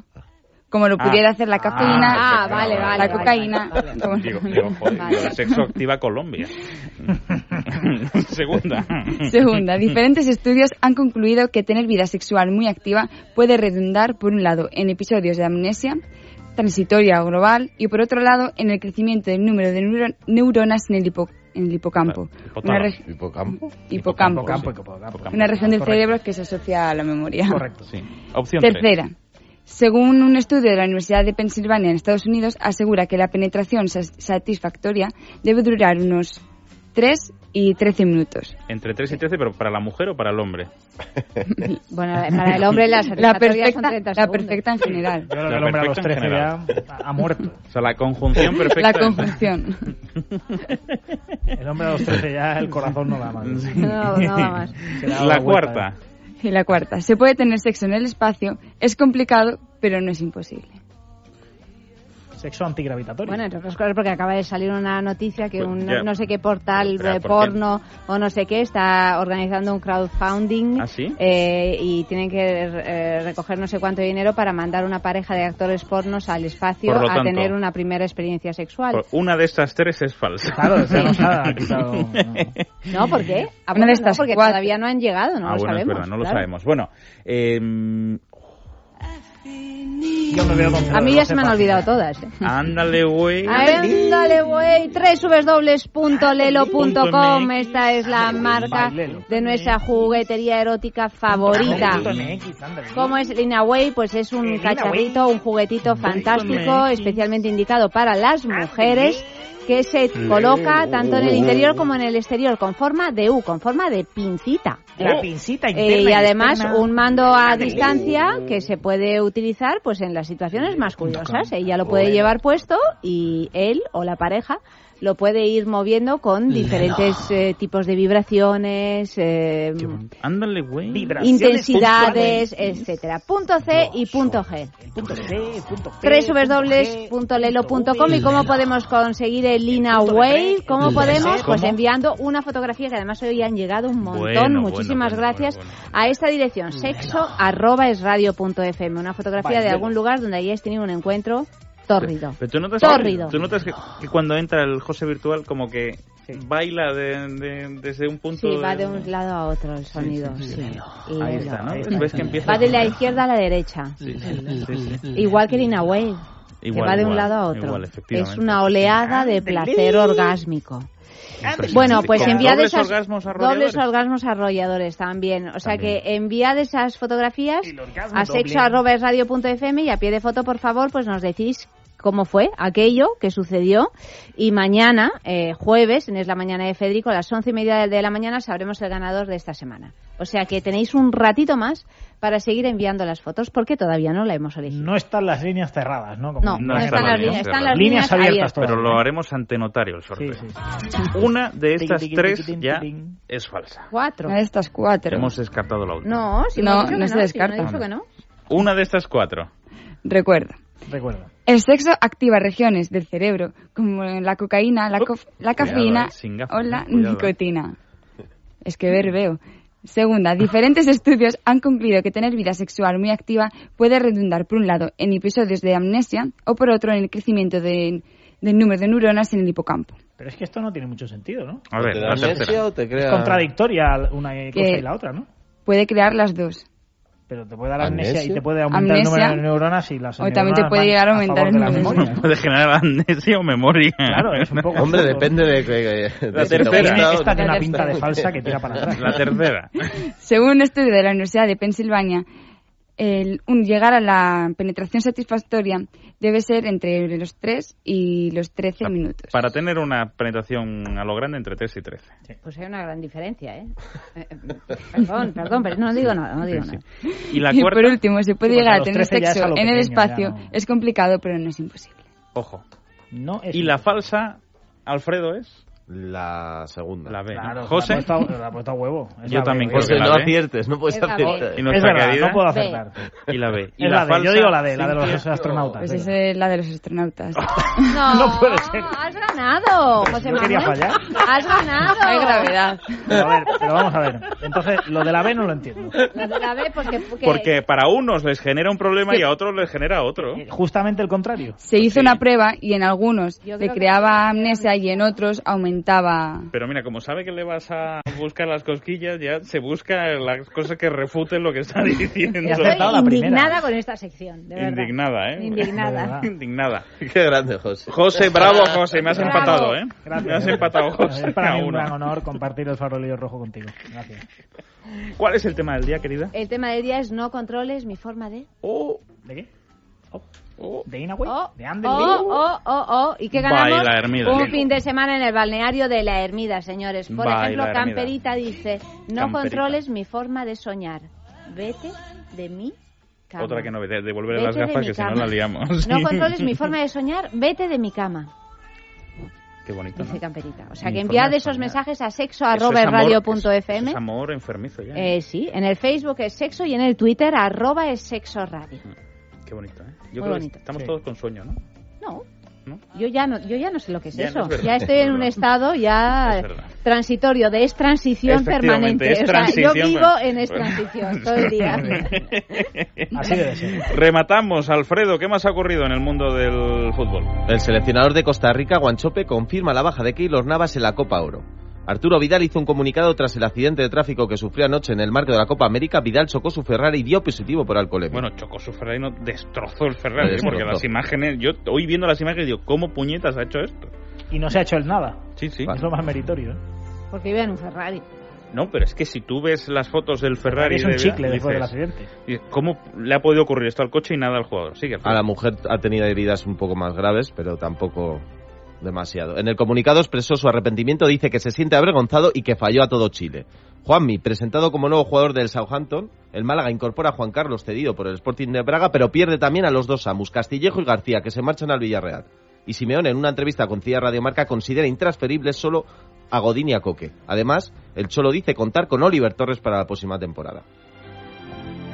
como lo Ah. pudiera hacer la cafeína, Ah, vale, vale. la cocaína. vale, vale. como- Digo, digo, joder, Vale. digo, el sexo activa Colombia. Segunda. Segunda, diferentes estudios han concluido que tener vida sexual muy activa puede redundar, por un lado, en episodios de amnesia transitoria o global y, por otro lado, en el crecimiento del número de neuro- neuronas en el, hipo- en el hipocampo. Una, ¿Hipocampo? hipocampo. Hipocampo, sí. hipocampo. Una región del Correcto. cerebro que se asocia a la memoria. Correcto. Sí. Opción. Tercera. Según un estudio de la Universidad de Pensilvania en Estados Unidos, asegura que la penetración satisfactoria debe durar unos 3 y 13 minutos. Entre 3 y 13, pero ¿para la mujer o para el hombre? Bueno, para el hombre las La satisfactorias son perfecta, 30 la perfecta en general. Yo creo La que el hombre a los perfecta en 13 ya ha- muerto. O sea, la conjunción perfecta. La conjunción. El hombre a los 13 ya el corazón no da más. No, no va más. Dado La vuelta, cuarta. ¿eh? Y la cuarta. Se puede tener sexo en el espacio. Es complicado, pero no es imposible. Sexo antigravitatorio. Bueno, entre otras cosas porque acaba de salir una noticia que Pues un no sé qué portal de ¿por porno o no sé qué está organizando un crowdfunding ¿Ah, sí? eh, y tienen que eh, recoger no sé cuánto dinero para mandar una pareja de actores pornos al espacio a tanto, tener una primera experiencia sexual. Una de estas tres es falsa. Claro, nos ha quitado. No, ¿por qué? Ah, Una bueno, de no, estas porque cuatro. todavía no han llegado, no ah, lo bueno, sabemos. es verdad, no lo sabemos. Bueno, eh, A mí ya se me han olvidado todas. ¿eh? ándale, güey. Ándale, güey, www.lelo.com. Esta es la marca de nuestra juguetería erótica favorita. ¿Cómo es Lina Way? Pues es un cacharrito, un juguetito fantástico, especialmente indicado para las mujeres que se coloca tanto en el interior como en el exterior con forma de U, con forma de pincita. La pincita Eh, interna y además externa. un mando a distancia que se puede utilizar pues en las situaciones más curiosas. Ella lo puede llevar puesto y él o la pareja lo puede ir moviendo con diferentes eh, tipos de vibraciones, eh, Ándale, güey. intensidades, etcétera. Punto C y punto G. Punto C, punto G, www.lelo.com y cómo podemos conseguir el Lina Wave, cómo podemos, pues enviando una fotografía que además hoy han llegado un montón, Bueno, muchísimas bueno, bueno, gracias bueno, bueno. a esta dirección, sexo arroba es radio punto fm, una fotografía de algún lugar donde hayáis tenido un encuentro tórrido. Pero tú notas, Tórrido. tú notas que, que cuando entra el José virtual como que baila de- de- desde un punto Sí, va de un lado a otro el sonido. sí, sí. Ahí está, ¿no? Ves que empieza Va de la izquierda a la derecha. Sí, sí, sí, sí. Igual que Lina Wave, que Igual, va de un igual, lado a otro. igual, es una oleada de placer orgásmico. Bueno, pues enviad dobles esas orgasmos dobles orgasmos arrolladores también. O sea También. que enviad esas fotografías a sexo.radio.fm y a pie de foto, por favor, pues nos decís cómo fue aquello que sucedió y mañana, eh, jueves, en Es la Mañana de Federico, a las once y media de la mañana sabremos el ganador de esta semana. O sea que tenéis un ratito más para seguir enviando las fotos porque todavía no la hemos elegido. No están las líneas cerradas, ¿no? Como No, no están las líneas, están las líneas abiertas. Pero lo haremos ante notario el sorteo. Sí, Una de estas tres ya es falsa. Cuatro. Una de estas cuatro. Hemos descartado la última. No, si No, no se descarta. hemos dicho que no. Una de estas cuatro. Recuerda. Recuerda. El sexo activa regiones del cerebro como la cocaína, la, cof- la Cuidado, cafeína eh, o la eh, cuidado, eh. nicotina. Es que ver veo. Segunda, diferentes estudios han concluido que tener vida sexual muy activa puede redundar, por un lado, en episodios de amnesia o por otro, en el crecimiento de- del número de neuronas en el hipocampo. Pero es que esto no tiene mucho sentido, ¿no? A ver, ¿Te da la amnesia tercera. o te Es contradictoria una cosa Que- y la otra, ¿no? Puede crear las dos. Pero te puede dar amnesia, ¿Amnesia? y te puede aumentar el Amnesia. número de neuronas y las O también te neuronas puede llegar a aumentar el de número de memoria. Puede generar amnesia o memoria. Claro, es un poco Hombre, absurdo, depende de... que- de La si te tercera. Esta tiene una pinta de falsa que tira para atrás. La tercera. Según un estudio de la Universidad de Pensilvania, el, un llegar a la penetración satisfactoria debe ser entre los 3 y los 13 minutos. Para tener una penetración a lo grande entre 3 y 13. Pues hay una gran diferencia, ¿eh? Eh, Perdón, perdón, pero no digo nada, no digo Sí, sí. nada. Y la y cuarta, por último, se puede Sí, llegar a a tener 13 ya es a sexo lo en el pequeño, ya espacio. no- Es complicado, pero no es imposible. ojo. No es Y la falsa, Alfredo, es La segunda. la B. Claro, José. La ha puesto, la ha puesto a huevo. Es Yo también B, creo José, que la no B. aciertes, no puedes B. aciertar. Y Es verdad, querida. no puedo B. acertar. Y la B. Y Es la, la D, falsa. yo digo la D, la de los astronautas. Pues es la de los astronautas. No, No puede ser. Has ganado, José no quería Manuel. fallar. Has ganado. Hay gravedad. Pero, a ver, pero vamos a ver. Entonces, lo de la B no lo entiendo. Lo de la B, porque, porque- Porque para unos les genera un problema Sí. y a otros les genera otro. Eh, Justamente el contrario. Se hizo una prueba y en algunos le creaba amnesia y en otros aumentaba. Pero mira, como sabe que le vas a buscar las cosquillas, ya se busca las cosas que refuten lo que está diciendo. Acertado la Estoy primera. indignada con esta sección, de verdad. Indignada, ¿eh? Indignada. Indignada. Qué grande, José. José, bravo, José. Me has Bravo. empatado, ¿eh? Gracias. Me has empatado, José. Es para mí un gran honor compartir el farolillo rojo contigo. Gracias. ¿Cuál es el tema del día, querida? El tema del día es no controles mi forma de... Oh, ¿De qué? Oh. Oh. ¿De Inaway? Oh, ¿De Anderlecht? oh, oh, oh, oh. ¿Y qué ganamos? Baila Hermida. Un fin de semana en el balneario de la Hermida, señores. Por Baila ejemplo, Hermida. Camperita dice, no Camperita. controles mi forma de soñar. Vete de mi cama. Otra que no, de- Vete las de gafas mi que si no la liamos. No controles mi forma de soñar, vete de mi cama, Qué bonito, dice ¿no? Camperita. O sea, Mi que enviad de esos soñar. mensajes a sexo arroba es radio.fm. Es amor enfermizo ya. ¿eh? Eh, sí, en el Facebook es sexo y en el Twitter arroba es sexo radio. Qué bonito, ¿eh? Yo Muy creo que bonito. estamos Sí. todos con sueño, ¿no? No. ¿No? Yo ya no, yo ya no sé lo que es Ya no eso. es ya estoy en un estado ya Es transitorio de es transición permanente. es O sea, yo vivo en es transición todo el día. Así debe ser. Rematamos, Alfredo. ¿Qué más ha ocurrido en el mundo del fútbol? El seleccionador de Costa Rica, Guanchope, confirma la baja de Keylor Navas en la Copa Oro. Arturo Vidal hizo un comunicado tras el accidente de tráfico que sufrió anoche en el marco de la Copa América. Vidal chocó su Ferrari y dio positivo por alcoholemia. Bueno, chocó su Ferrari, no destrozó el Ferrari, porque las imágenes, yo hoy viendo las imágenes digo, ¿cómo puñetas ha hecho esto? Y no se ha hecho el nada. Sí, sí. Es lo más meritorio. ¿eh? Porque vive en un Ferrari. No, pero es que si tú ves las fotos del Ferrari, es un de- chicle después del accidente. ¿cómo le ha podido ocurrir esto al coche y nada al jugador? Sigue, A la mujer ha tenido heridas un poco más graves, pero tampoco demasiado. En el comunicado expresó su arrepentimiento, dice que se siente avergonzado y que falló a todo Chile. Juanmi, presentado como nuevo jugador del Southampton, el Málaga incorpora a Juan Carlos cedido por el Sporting de Braga, pero pierde también a los dos Samus, Castillejo y García, que se marchan al Villarreal. Y Simeone, en una entrevista con CIA Radiomarca, considera intransferibles solo a Godín y a Coque. Además, el Cholo dice contar con Oliver Torres para la próxima temporada.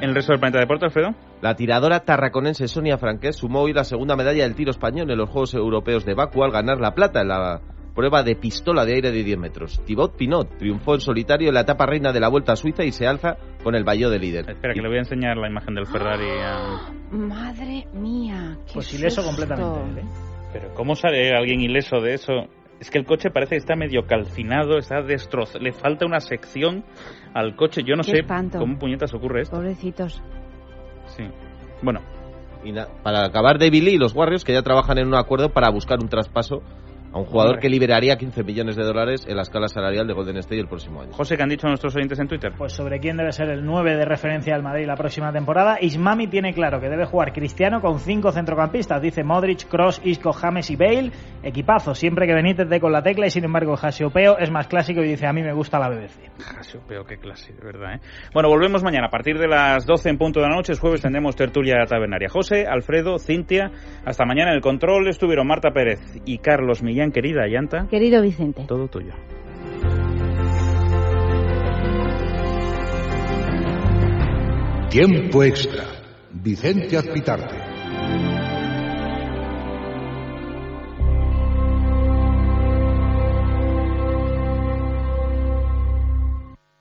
¿En el resto del planeta deporte, Alfredo? La tiradora tarraconense Sonia Franqués sumó hoy la segunda medalla del tiro español en los Juegos Europeos de Baku al ganar la plata en la prueba de pistola de aire de 10 metros. Thibaut Pinot triunfó en solitario en la etapa reina de la Vuelta a Suiza y se alza con el Bayo de líder. Espera, que le voy a enseñar la imagen del Ferrari a... Madre mía. Qué Pues ileso completamente. ¿eh? Pero ¿cómo sale alguien ileso de eso? Es que el coche parece que está medio calcinado, está destrozado. Le falta una sección al coche. Yo no Qué sé espanto. cómo puñetas ocurre esto. Pobrecitos. Sí. Bueno, Y para acabar, David Lee y los Warriors que ya trabajan en un acuerdo para buscar un traspaso a un jugador que liberaría 15 millones de dólares en la escala salarial de Golden State el próximo año. José, ¿qué han dicho nuestros oyentes en Twitter? Pues sobre quién debe ser el 9 de referencia al Madrid la próxima temporada. Ismami tiene claro que debe jugar Cristiano con cinco centrocampistas. Dice Modric, Cross, Isco, James y Bale. Equipazo, siempre que Benítez dé con la tecla y sin embargo Jasiopeo es más clásico y dice a mí me gusta la BBC. Jasiopeo, qué clase, de verdad. ¿eh? Bueno, volvemos mañana a partir de las 12 en punto de la noche. Es jueves tendremos tertulia tabernaria. José, Alfredo, Cintia, hasta mañana en el control estuvieron Marta Pérez y Carlos Millán, querida Llanta. Querido Vicente. Todo tuyo. Tiempo extra. Vicente Azpitarte.